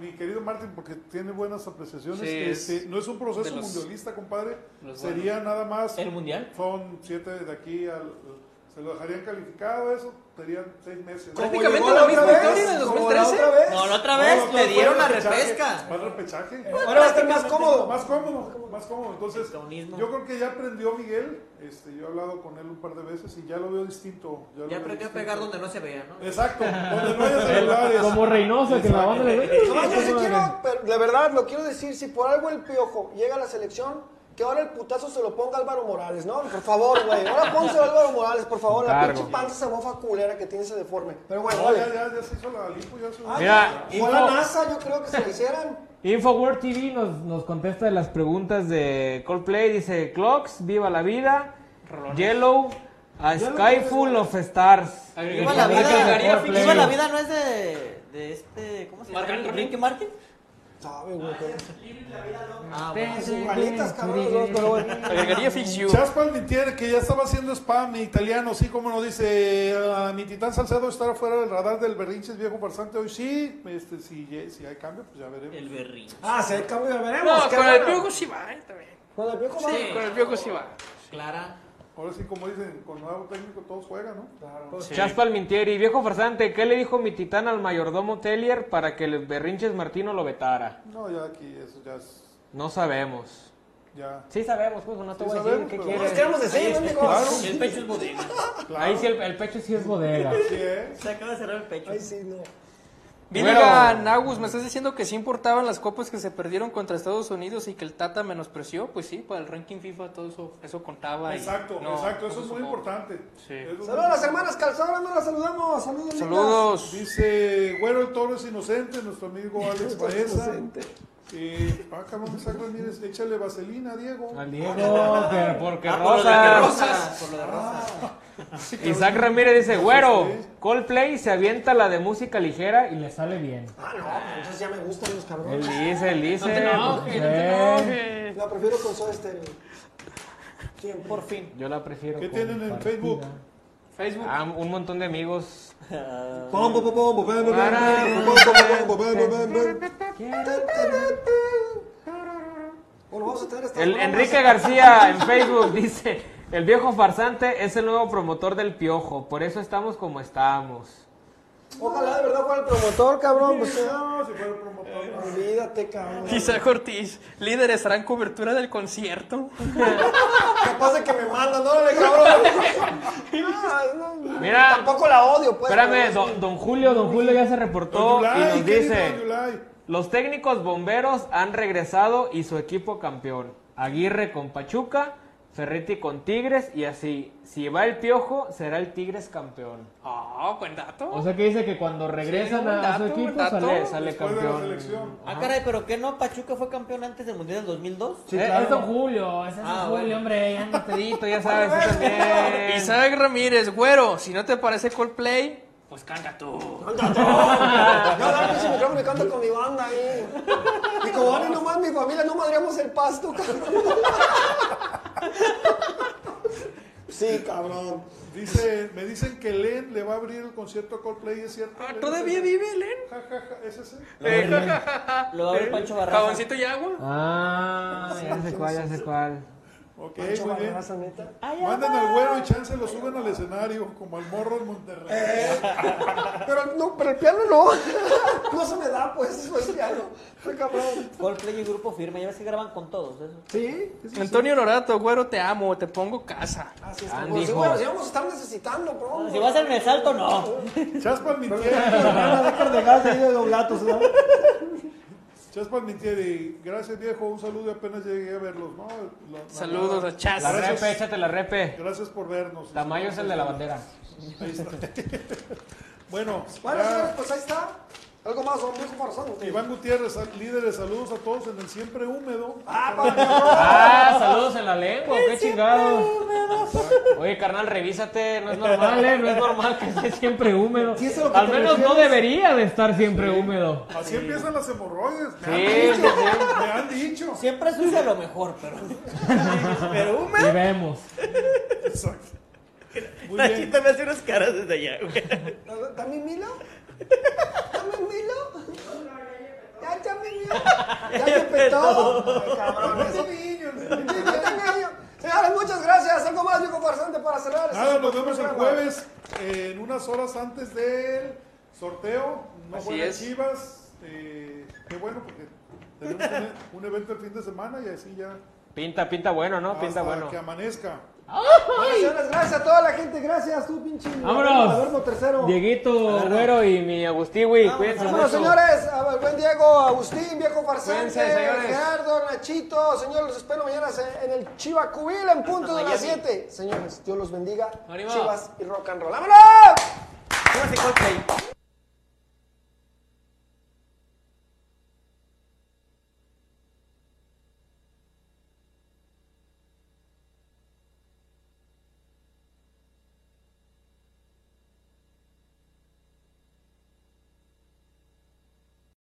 Mi querido Martín, porque tiene buenas apreciaciones, Sí, este, es no es un proceso los- mundialista, compadre. Sería nada más. ¿El mundial? Son siete de aquí al. Se lo dejarían calificado, eso. Seis meses. Prácticamente la la misma otra historia como la 2013. otra vez. No, la otra vez no, le dieron la repesca. Fue el repechaje. Ahora va a estar más cómodo. Más cómodo, más cómodo. Entonces, yo creo que ya aprendió Miguel. Este, yo he hablado con él un par de veces y ya lo veo distinto. Ya aprendió a pegar donde no se veía, ¿no? Exacto, donde no haya celulares. Como Reynoso, que la banda le No, yo sí quiero, pero de verdad, lo quiero decir, si por algo el piojo llega a la selección, que ahora el putazo se lo ponga Álvaro Morales, ¿no? Por favor, güey. Ahora pónselo a Álvaro Morales, por favor. La pinche panza esa mofa culera que tiene ese deforme. Pero No, vale. ya, ya, ya se hizo la lipo, ya se Ah, Mira, Fue a la info- NASA, yo creo que se lo hicieran. Infoword TV nos, nos contesta de las preguntas de Coldplay. Dice, Clocks, viva la vida. Yellow, a Sky Full of Stars. Viva la vida. Viva la vida no es de, de este. ¿Cómo se llama? Ricky Martin. Sabe, güey. Ah, bueno. Igualitas, cabrón, los dos, pero bueno. Agregaría Fix You. Chas Palmitieri, que ya estaba haciendo spam italiano, sí, como nos dice, a mi titán Salcedo estará fuera del radar del berrinches viejo farsante hoy, sí, este, si, si hay cambio, pues ya veremos. El berrín. Ah, si hay cambio, ya veremos. No, con el piojo sí va, eh, también. Con el piojo, va. Sí, con el piojo sí va. Clara. Ahora sí, como dicen, con nuevo técnico todos juegan, ¿no? Claro. Chas Palmintieri, viejo farsante, ¿qué le dijo mi titán al mayordomo Tellier para que el berrinches Martino lo vetara? No, ya aquí, eso ya es, No sabemos. ya. Sí sabemos, pues no te Sí voy a decir qué quieres. Nos queremos decir, ¿no, Claro, El pecho es bodega. claro. Ahí sí el, el pecho sí es bodega. Sí, ¿eh? Se acaba de cerrar el pecho. Ay, sí, no. Vilga, Nagus, ¿me estás diciendo que sí importaban las copas que se perdieron contra Estados Unidos y que el Tata menospreció? Pues sí, para el ranking FIFA todo eso, eso contaba. y Exacto, no, exacto, eso es muy no. importante. Sí. Saludos a las hermanas Calzada, no las saludamos. Saludos. Saludos. Dice Güero el Toro es inocente, nuestro amigo Alex Baeza. Eh, ah, cabrón, Isaac Ramírez, échale vaselina, Diego. Al Diego, que porque Ah, por lo de Rosas. Rosas. Por lo de Rosas. Isaac Ramírez dice, güero, Coldplay se avienta la de música ligera y le sale bien. Ah, no, entonces ya me gustan los Él cabrones. dice, él dice. No te enojes, no te eh, enojes. La prefiero con Soda Stereo. Siempre. Por fin. Yo la prefiero. ¿Qué tienen en. Facebook? Facebook. Ah, un montón de amigos. Bueno, vamos a tener estas El bromas. Enrique García en Facebook dice, el viejo farsante es el nuevo promotor del piojo, por eso estamos como estamos. Ojalá de verdad fuera el promotor, cabrón. Pues, No, si fuera el promotor. no. olvídate, cabrón. Isaac Ortiz, líderes harán cobertura del concierto. Capaz de que me mandan, órale, cabrón. Ah, no, Mira. Tampoco la odio, pues. Espérame, don, don Julio, don Julio ya se reportó Don y nos ¿qué dice? Los técnicos bomberos han regresado y su equipo campeón. Aguirre con Pachuca, Ferretti con Tigres y así. Si va el piojo, será el Tigres campeón. Ah, buen dato. O sea que dice que cuando regresan Sí, a, a su equipo sale, sale Después de la campeón. Ah, caray, pero ¿qué no? Pachuca fue campeón antes del Mundial del 2002. Sí, Eh, claro. Es don Julio, ese es Ah, bueno. Julio, hombre, ya anda pedito, ya sabes. Isaac Ramírez, güero, si no te parece Coldplay, pues canta tú. Yo agarro ese micrófono y canto con mi banda ahí. Y como van y nomás mi familia, no madríamos el pasto, cabrón. Sí, cabrón. Dice, me dicen que Len le va a abrir el concierto a Coldplay, ¿es cierto? Ah, Len? ¿Todavía vive, Len? Ja, ja, ja, ¿es ese? Eh, ja, ja, ja, ja. Lo va a Eh, Pancho Barraza. ¿Jaboncito y agua? Ah, ya sé cuál, ya sé cuál. Ok, Pancho muy bien. Barraza, neta. Manden al güero y chance lo suben al escenario, como al morro en Monterrey. Eh, Pero, no, pero el piano no. No se me da, pues, eso es piano. Cabrón. Coldplay y Grupo Firme, ya ves que graban con todos. eso. Sí, sí. Antonio Norato, güero, te amo, te pongo casa. Así es. Pues, sí, bueno, sí vamos a estar necesitando pronto. Si vas en el salto, no. Chaspan mintieri, dejar de gas ahí de doblatos, ¿no? Chaspan mintieri, gracias viejo, un saludo y apenas llegué a verlos, ¿no? La- la- Saludos a Chas. La Gracias. repe, échate la repe. Gracias por vernos. Tamayo es el de la bandera. Ahí está. bueno, Bueno, pues ahí está. Algo más, don viejo farsante. Iván Gutiérrez, líderes, saludos a todos en el siempre húmedo. Ah, para Ah, saludos en la lengua, qué chingado. Oye, carnal, revísate, no es normal, ¿eh? No es normal que esté siempre húmedo. Sí, eso es lo que Al menos no debería de estar siempre húmedo. Así empiezan las hemorroides. Me, Sí, han, dicho, sí. me han dicho. Siempre es sucio lo mejor, pero. pero Y húmedo. vemos. Exacto. Muy bien. Nachita me hace unas caras desde allá, güey. ¿También Milo? ¿También Milo? ¿Ya, ya me Milo? ¿Ya te petó? Ay, cabrón, ese niño. Señores, muchas gracias. Algo más, viejo farsante, para cerrar. Nada, nos vemos el jueves eh, en unas horas antes del sorteo. No Así juegan es. Chivas. eh, qué bueno, porque tenemos un, un evento el fin de semana y así ya. Pinta, pinta bueno, ¿no? Pinta hasta bueno. que amanezca. Señores, gracias a toda la gente. Gracias, tú, pinche. Vámonos. Tercero. Dieguito, güero y mi Agustiwi, cuídense Bueno, mucho. señores, a ver, buen Diego, Agustín, viejo farsante, Cuídense, señores. Gerardo, Nachito, señores, los espero mañana en el Chiva Cubil en punto de las 7. Señores, Dios los bendiga. Arriba. Chivas y rock and roll. ¡Vámonos!